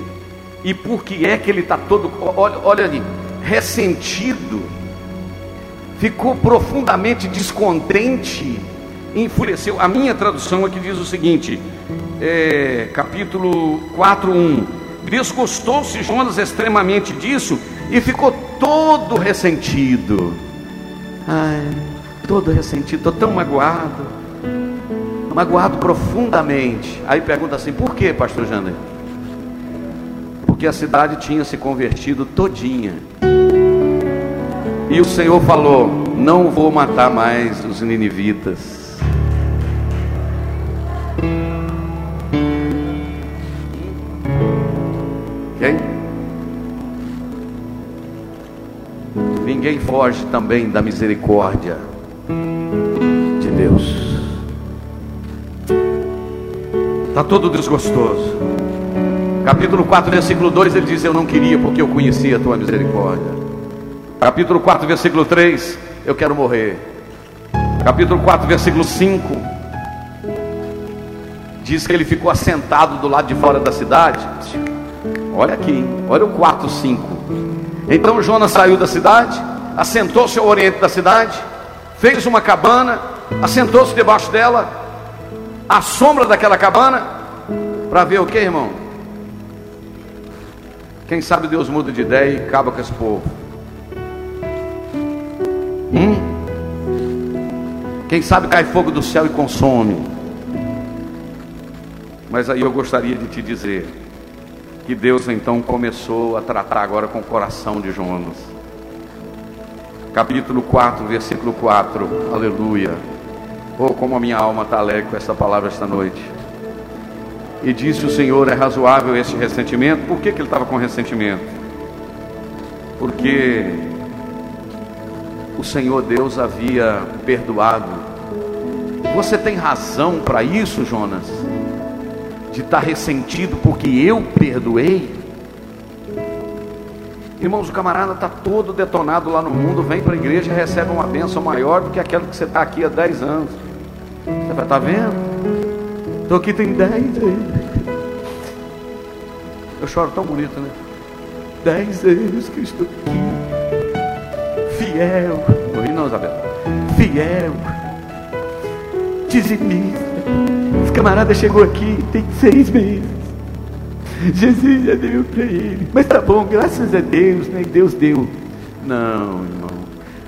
E por que é que ele está todo, olha, olha ali, ressentido? Ficou profundamente descontente, enfureceu. A minha tradução aqui diz o seguinte: é, capítulo 4, 1. Desgostou-se Jonas extremamente disso e ficou todo ressentido. Ai, todo ressentido, estou tão magoado, magoado profundamente. Aí pergunta assim: por que, pastor Jander? Porque a cidade tinha se convertido todinha. E o Senhor falou: Não vou matar mais os ninivitas ninguém foge também da misericórdia de Deus. Está todo desgostoso. Capítulo 4, versículo 2, ele diz: Eu não queria porque eu conhecia a tua misericórdia. Capítulo 4, versículo 3, eu quero morrer. Capítulo 4, versículo 5, diz que ele ficou assentado do lado de fora da cidade, Olha aqui, olha o 4, 5. Então Jonas saiu da cidade, assentou-se ao oriente da cidade, fez uma cabana, assentou-se debaixo dela, à sombra daquela cabana, para ver o que, irmão? Quem sabe Deus muda de ideia e acaba com esse povo. Hum? Quem sabe cai fogo do céu e consome. Mas aí eu gostaria de te dizer que Deus então começou a tratar agora com o coração de Jonas. Capítulo 4, versículo 4. Aleluia. Oh, como a minha alma está alegre com essa palavra esta noite. E disse o Senhor: é razoável esse ressentimento. Por que, que ele estava com ressentimento? Porque o Senhor Deus havia perdoado. Você tem razão para isso, Jonas? De estar tá ressentido porque eu perdoei? Irmãos, o camarada está todo detonado lá no mundo, vem para a igreja e recebe uma bênção maior do que aquela que você está aqui há 10 anos. Você vai estar tá vendo? Estou aqui tem 10 anos. Eu choro tão bonito, né? 10 anos que estou aqui. Fiel. Morri não, Isabel. Fiel. Dizimista. Esse camarada chegou aqui tem seis meses. Jesus já deu para ele. Mas tá bom, graças a Deus, né? Deus deu. Não, irmão.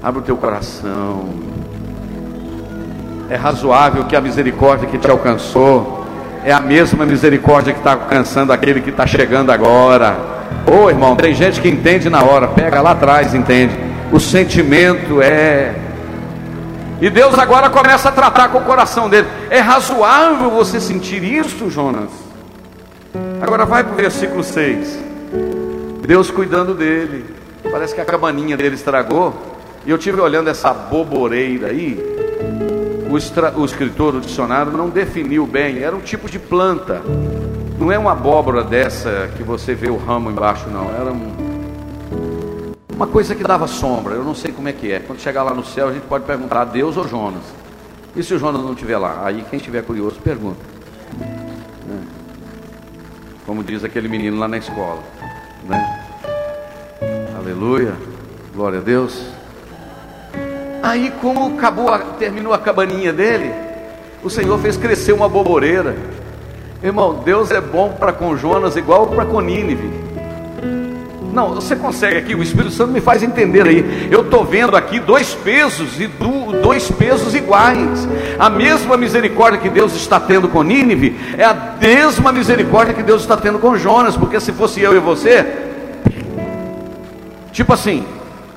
Abre o teu coração. É razoável que a misericórdia que te alcançou é a mesma misericórdia que está alcançando aquele que está chegando agora. Ô oh, irmão, tem gente que entende na hora, pega lá atrás, entende. O sentimento é. E Deus agora começa a tratar com o coração dele. É razoável você sentir isso, Jonas? Agora vai para o versículo 6. Deus cuidando dele. Parece que a cabaninha dele estragou. E eu tive olhando essa boboreira aí. O, o escritor do dicionário não definiu bem. Era um tipo de planta. Não é uma abóbora dessa que você vê o ramo embaixo, não. Era um, uma coisa que dava sombra. Eu não sei como é que é. Quando chegar lá no céu, a gente pode perguntar a Deus ou Jonas. E se o Jonas não estiver lá? Aí quem estiver curioso pergunta como diz aquele menino lá na escola, né? Aleluia, glória a Deus. Aí, como acabou, a, terminou a cabaninha dele, o Senhor fez crescer uma boboreira. Irmão, Deus é bom para com Jonas igual para com Nínive. Não, você consegue aqui, o Espírito Santo me faz entender aí. Eu estou vendo aqui dois pesos e dois pesos iguais. A mesma misericórdia que Deus está tendo com Nínive é a mesma misericórdia que Deus está tendo com Jonas, porque se fosse eu e você, tipo assim,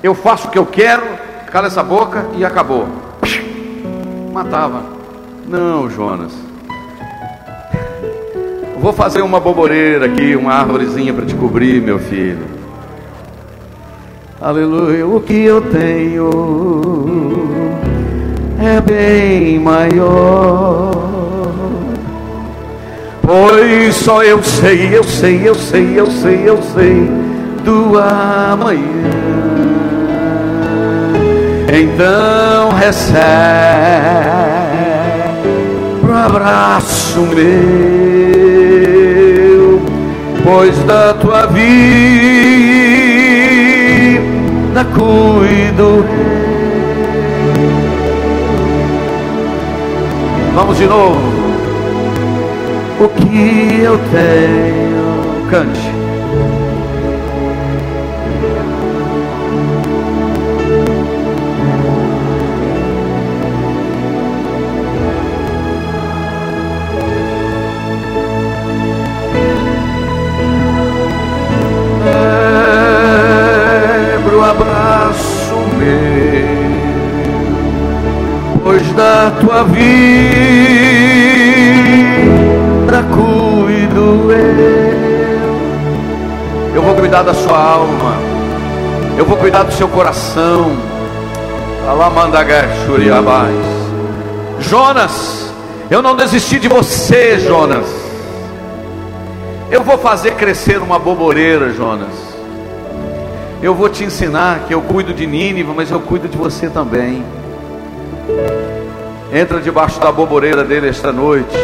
eu faço o que eu quero, cala essa boca e acabou. Matava. Não, Jonas. Vou fazer uma boboreira aqui, uma árvorezinha para te cobrir, meu filho. Aleluia, o que eu tenho é bem maior. Pois só eu sei, eu sei, eu sei, eu sei, eu sei do amanhã. Então recebe o abraço meu, pois da tua vida cuido. Vamos de novo. O que eu tenho, cante. Da tua vida cuido eu. Eu vou cuidar da sua alma. Eu vou cuidar do seu coração. Jonas, eu não desisti de você, Jonas. Eu vou fazer crescer uma boboreira, Jonas. Eu vou te ensinar que eu cuido de Nínive, mas eu cuido de você também. Entra debaixo da boboreira dele esta noite.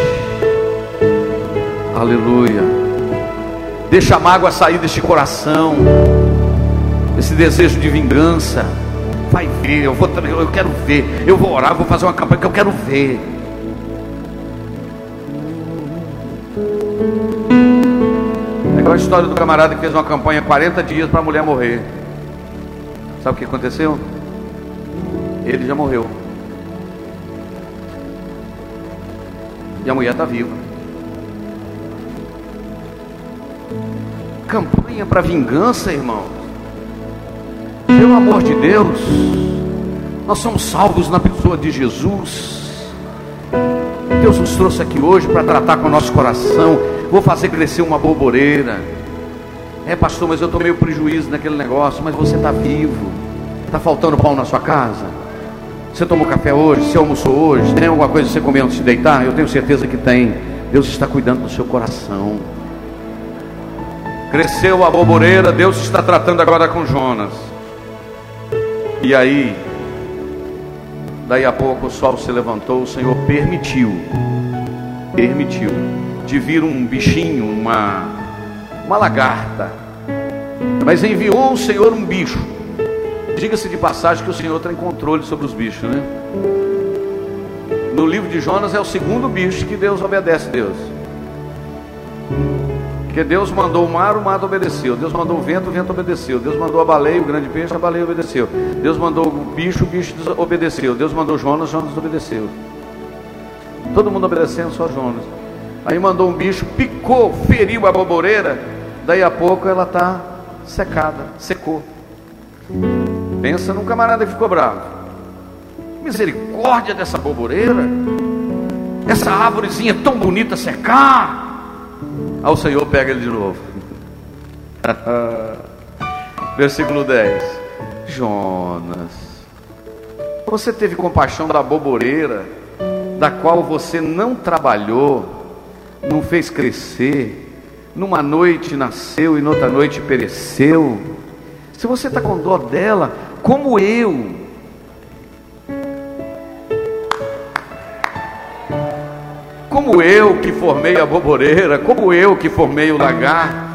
Aleluia. Deixa a mágoa sair deste coração. Esse desejo de vingança. Vai ver, eu, vou, eu quero ver. Eu vou orar, vou fazer uma campanha que eu quero ver. É igual a história do camarada que fez uma campanha 40 dias para a mulher morrer. Sabe o que aconteceu? Ele já morreu. E a mulher está viva. Campanha para vingança, irmão. Pelo amor de Deus, nós somos salvos na pessoa de Jesus. Deus nos trouxe aqui hoje para tratar com o nosso coração. Vou fazer crescer uma borboreira. É, pastor, mas eu tomei o prejuízo naquele negócio. Mas você está vivo. Está faltando pão na sua casa? Você tomou café hoje? Você almoçou hoje? Tem alguma coisa que você comeu antes de deitar? Eu tenho certeza que tem. Deus está cuidando do seu coração. Cresceu a borboreira, Deus está tratando agora com Jonas. E aí, daí a pouco o sol se levantou, o Senhor permitiu, permitiu, de vir um bichinho, uma, uma lagarta, mas enviou o Senhor um bicho. Diga-se de passagem que o Senhor tem controle sobre os bichos, né? No livro de Jonas é o segundo bicho que Deus obedece a Deus. Porque Deus mandou o mar, o mar obedeceu. Deus mandou o vento, o vento obedeceu. Deus mandou a baleia, o grande peixe, a baleia obedeceu. Deus mandou o bicho, o bicho obedeceu. Deus mandou Jonas, Jonas obedeceu. Todo mundo obedecendo, só Jonas. Aí mandou um bicho, picou, feriu a boboreira. Daí a pouco ela está secada, secou. Pensa num camarada que ficou bravo. Misericórdia dessa boboreira. Essa árvorezinha tão bonita secar. Aí o Senhor pega ele de novo. Versículo 10. Jonas, você teve compaixão da boboreira, da qual você não trabalhou, não fez crescer, numa noite nasceu e noutra noite pereceu. Se você está com dó dela, como eu, como eu que formei a boboreira, como eu que formei o lagar.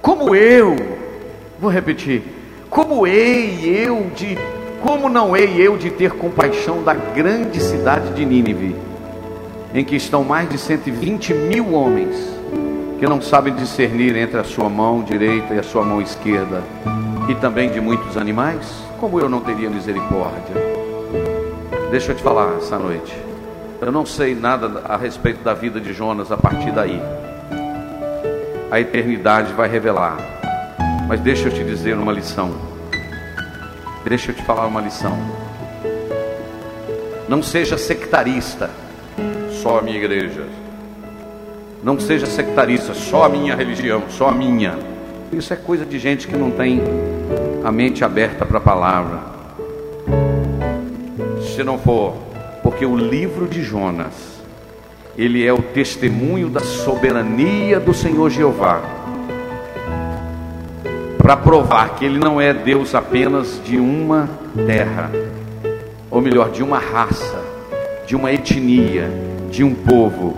Como eu, vou repetir, como hei eu de, como não hei eu de ter compaixão da grande cidade de Nínive, em que estão mais de 120 mil homens, que não sabem discernir entre a sua mão direita e a sua mão esquerda, e também de muitos animais, como eu não teria misericórdia? Deixa eu te falar essa noite. Eu não sei nada a respeito da vida de Jonas a partir daí. A eternidade vai revelar. Mas deixa eu te dizer uma lição. Deixa eu te falar uma lição. Não seja sectarista, só a minha igreja. Não seja sectarista, só a minha religião, só a minha. Isso é coisa de gente que não tem a mente aberta para a palavra. Se não for, porque o livro de Jonas, ele é o testemunho da soberania do Senhor Jeová, para provar que ele não é Deus apenas de uma terra, ou melhor, de uma raça, de uma etnia, de um povo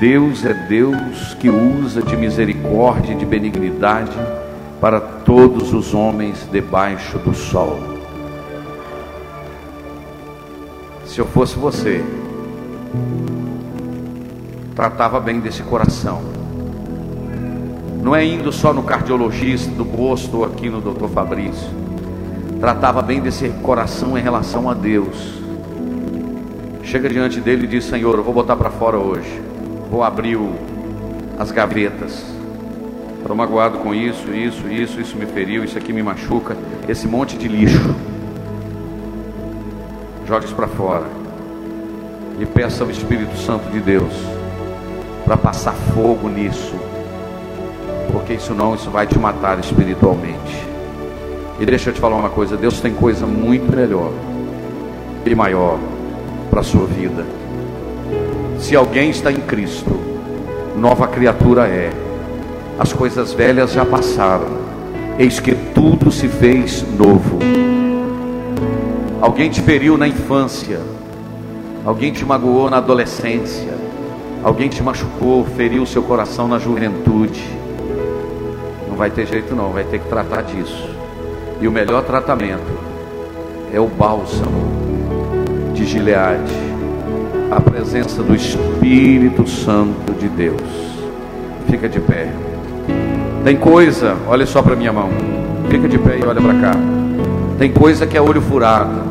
Deus é Deus que usa de misericórdia e de benignidade para todos os homens debaixo do sol. Se eu fosse você, tratava bem desse coração. Não é indo só no cardiologista do posto ou aqui no doutor Fabrício. Tratava bem desse coração em relação a Deus. Chega diante dele e diz: Senhor, eu vou botar para fora hoje vou abrir o, as gavetas. Estou magoado com isso, isso, isso, isso me feriu, isso aqui me machuca, esse monte de lixo. Jogue isso para fora. E peça ao Espírito Santo de Deus para passar fogo nisso. Porque isso não, isso vai te matar espiritualmente. E deixa eu te falar uma coisa, Deus tem coisa muito melhor e maior para a sua vida. Se alguém está em Cristo, nova criatura é. As coisas velhas já passaram, eis que tudo se fez novo. Alguém te feriu na infância. Alguém te magoou na adolescência. Alguém te machucou, feriu seu coração na juventude. Não vai ter jeito não, vai ter que tratar disso. E o melhor tratamento é o bálsamo de Gileade, a presença do Espírito Santo de Deus. Fica de pé. Tem coisa, olha só para minha mão. Fica de pé e olha para cá. Tem coisa que é olho furado.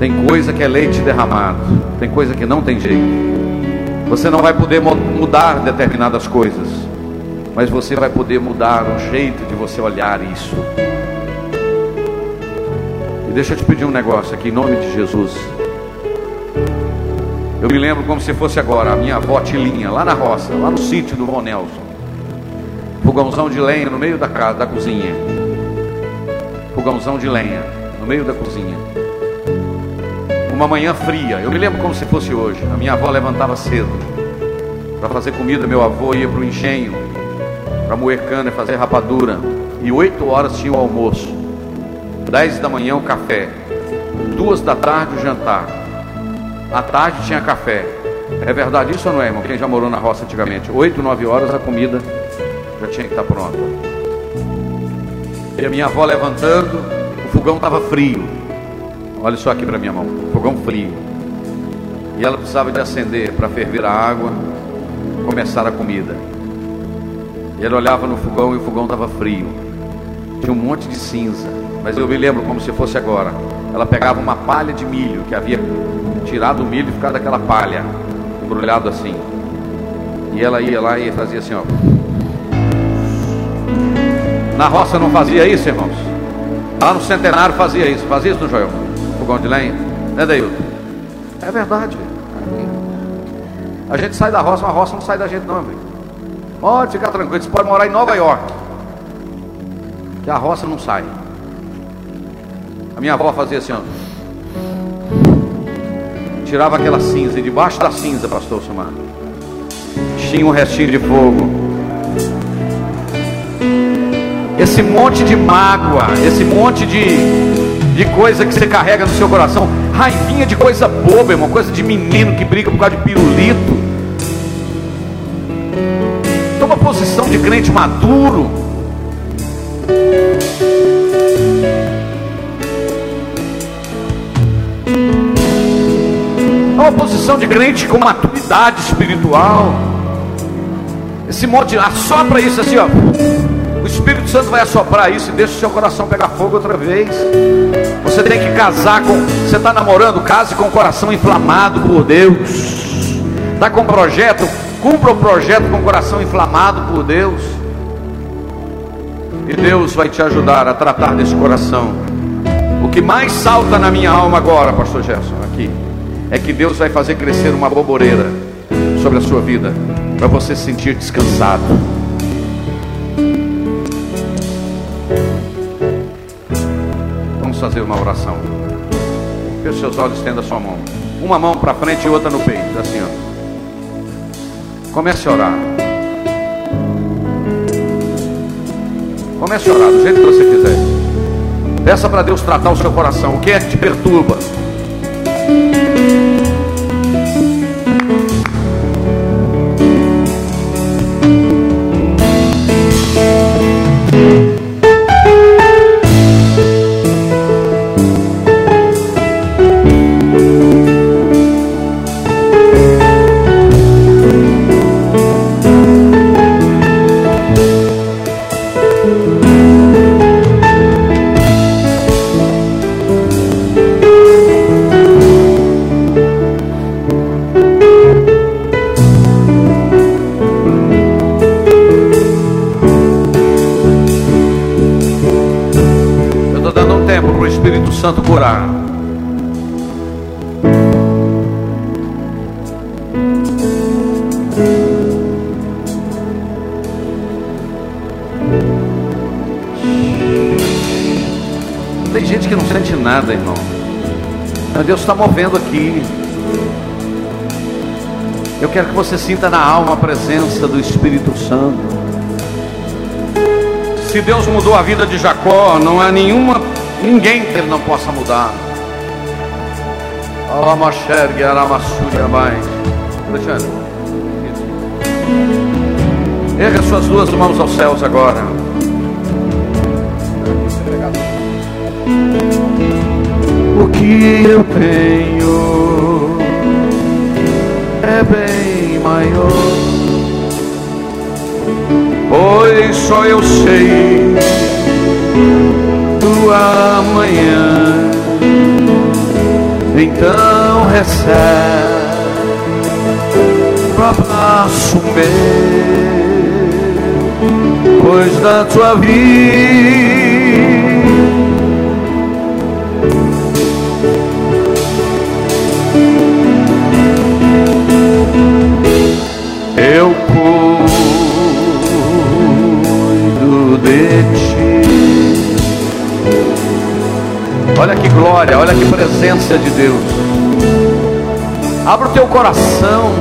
Tem coisa que é leite derramado. Tem coisa que não tem jeito. Você não vai poder mudar determinadas coisas, mas você vai poder mudar o jeito de você olhar isso. E deixa eu te pedir um negócio aqui, em nome de Jesus. Eu me lembro como se fosse agora, a minha avó Tilinha, lá na roça, lá no sítio do Von Nelson. Fogãozão de lenha no meio da casa, da cozinha. Fogãozão de lenha no meio da cozinha. Uma manhã fria, eu me lembro como se fosse hoje. A minha avó levantava cedo para fazer comida, meu avô ia para o engenho para moer cana e fazer rapadura. E oito horas tinha o almoço. 10 da manhã o café, duas da tarde o jantar, à tarde tinha café. É verdade isso ou não é, irmão? Quem já morou na roça antigamente? 8, 9 horas a comida já tinha que estar pronta. E a minha avó levantando, o fogão estava frio. Olha só aqui para minha mão, fogão frio. E ela precisava de acender para ferver a água, começar a comida. E ele olhava no fogão e o fogão estava frio. Tinha um monte de cinza mas eu me lembro como se fosse agora. Ela pegava uma palha de milho que havia tirado o milho e ficado aquela palha, embrulhado assim. E ela ia lá e fazia assim, ó. Na roça não fazia isso, irmãos. Lá no centenário fazia isso. Fazia isso no Joel? Fogão de lenha? É daí. É verdade. A gente sai da roça, mas a roça não sai da gente não, amigo. Pode ficar tranquilo, você pode morar em Nova York. Que a roça não sai. Minha avó fazia assim, ó. Tirava aquela cinza e debaixo da cinza, pastor Sumar, tinha um restinho de fogo. Esse monte de mágoa, esse monte de, de coisa que você carrega no seu coração, raivinha de coisa boba, irmão, coisa de menino que briga por causa de pirulito. Toma posição de crente maduro. Uma posição de crente com maturidade espiritual. Esse monte, assopra isso assim, ó. O Espírito Santo vai assoprar isso e deixa o seu coração pegar fogo outra vez. Você tem que casar com. Você está namorando, case com o coração inflamado por Deus. Está com um projeto, cumpra o projeto com o coração inflamado por Deus. E Deus vai te ajudar a tratar desse coração. O que mais salta na minha alma agora, Pastor Gerson, aqui é que Deus vai fazer crescer uma boboreira sobre a sua vida, para você se sentir descansado. Vamos fazer uma oração. Feche seus olhos, estenda a sua mão. Uma mão para frente e outra no peito, assim, ó. Comece a orar. Comece a orar do jeito que você quiser. Peça para Deus tratar o seu coração. O que é que te perturba? Mas Deus está movendo aqui. Eu quero que você sinta na alma a presença do Espírito Santo. Se Deus mudou a vida de Jacó, não há nenhuma Ninguém que ele não possa mudar. Alexandre. Erga suas duas mãos aos céus agora. O que eu tenho é bem maior, pois só eu sei do amanhã. Então recebe o abraço meu, pois da tua vida glória, olha que presença de Deus. Abra o teu coração.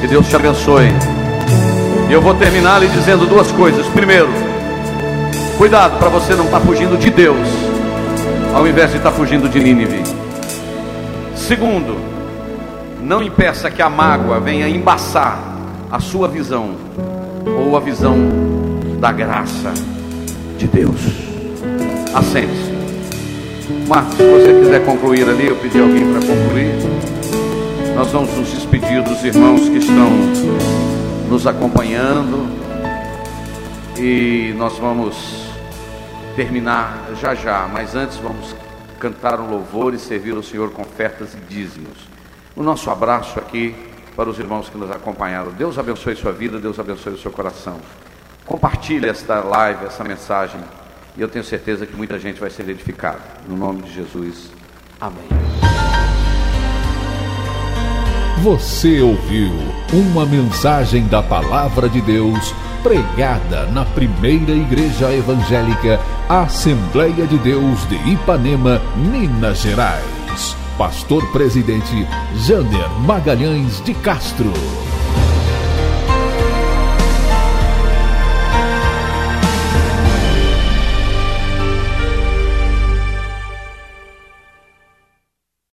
Que Deus te abençoe. E eu vou terminar lhe dizendo duas coisas. Primeiro, cuidado para você não estar tá fugindo de Deus, ao invés de estar tá fugindo de Nínive. Segundo, não impeça que a mágoa venha embaçar a sua visão ou a visão da graça de Deus. Assente-se. Marcos, se você quiser concluir ali, eu pedi alguém para concluir. Nós vamos nos despedir dos irmãos que estão nos acompanhando e nós vamos terminar já já, mas antes vamos cantar um louvor e servir o Senhor com ofertas e dízimos. O nosso abraço aqui para os irmãos que nos acompanharam. Deus abençoe sua vida, Deus abençoe o seu coração. Compartilhe esta live, essa mensagem, e eu tenho certeza que muita gente vai ser edificada. No nome de Jesus. Amém. Você ouviu uma mensagem da Palavra de Deus pregada na primeira Igreja Evangélica Assembleia de Deus de Ipanema, Minas Gerais. Pastor Presidente Janer Magalhães de Castro.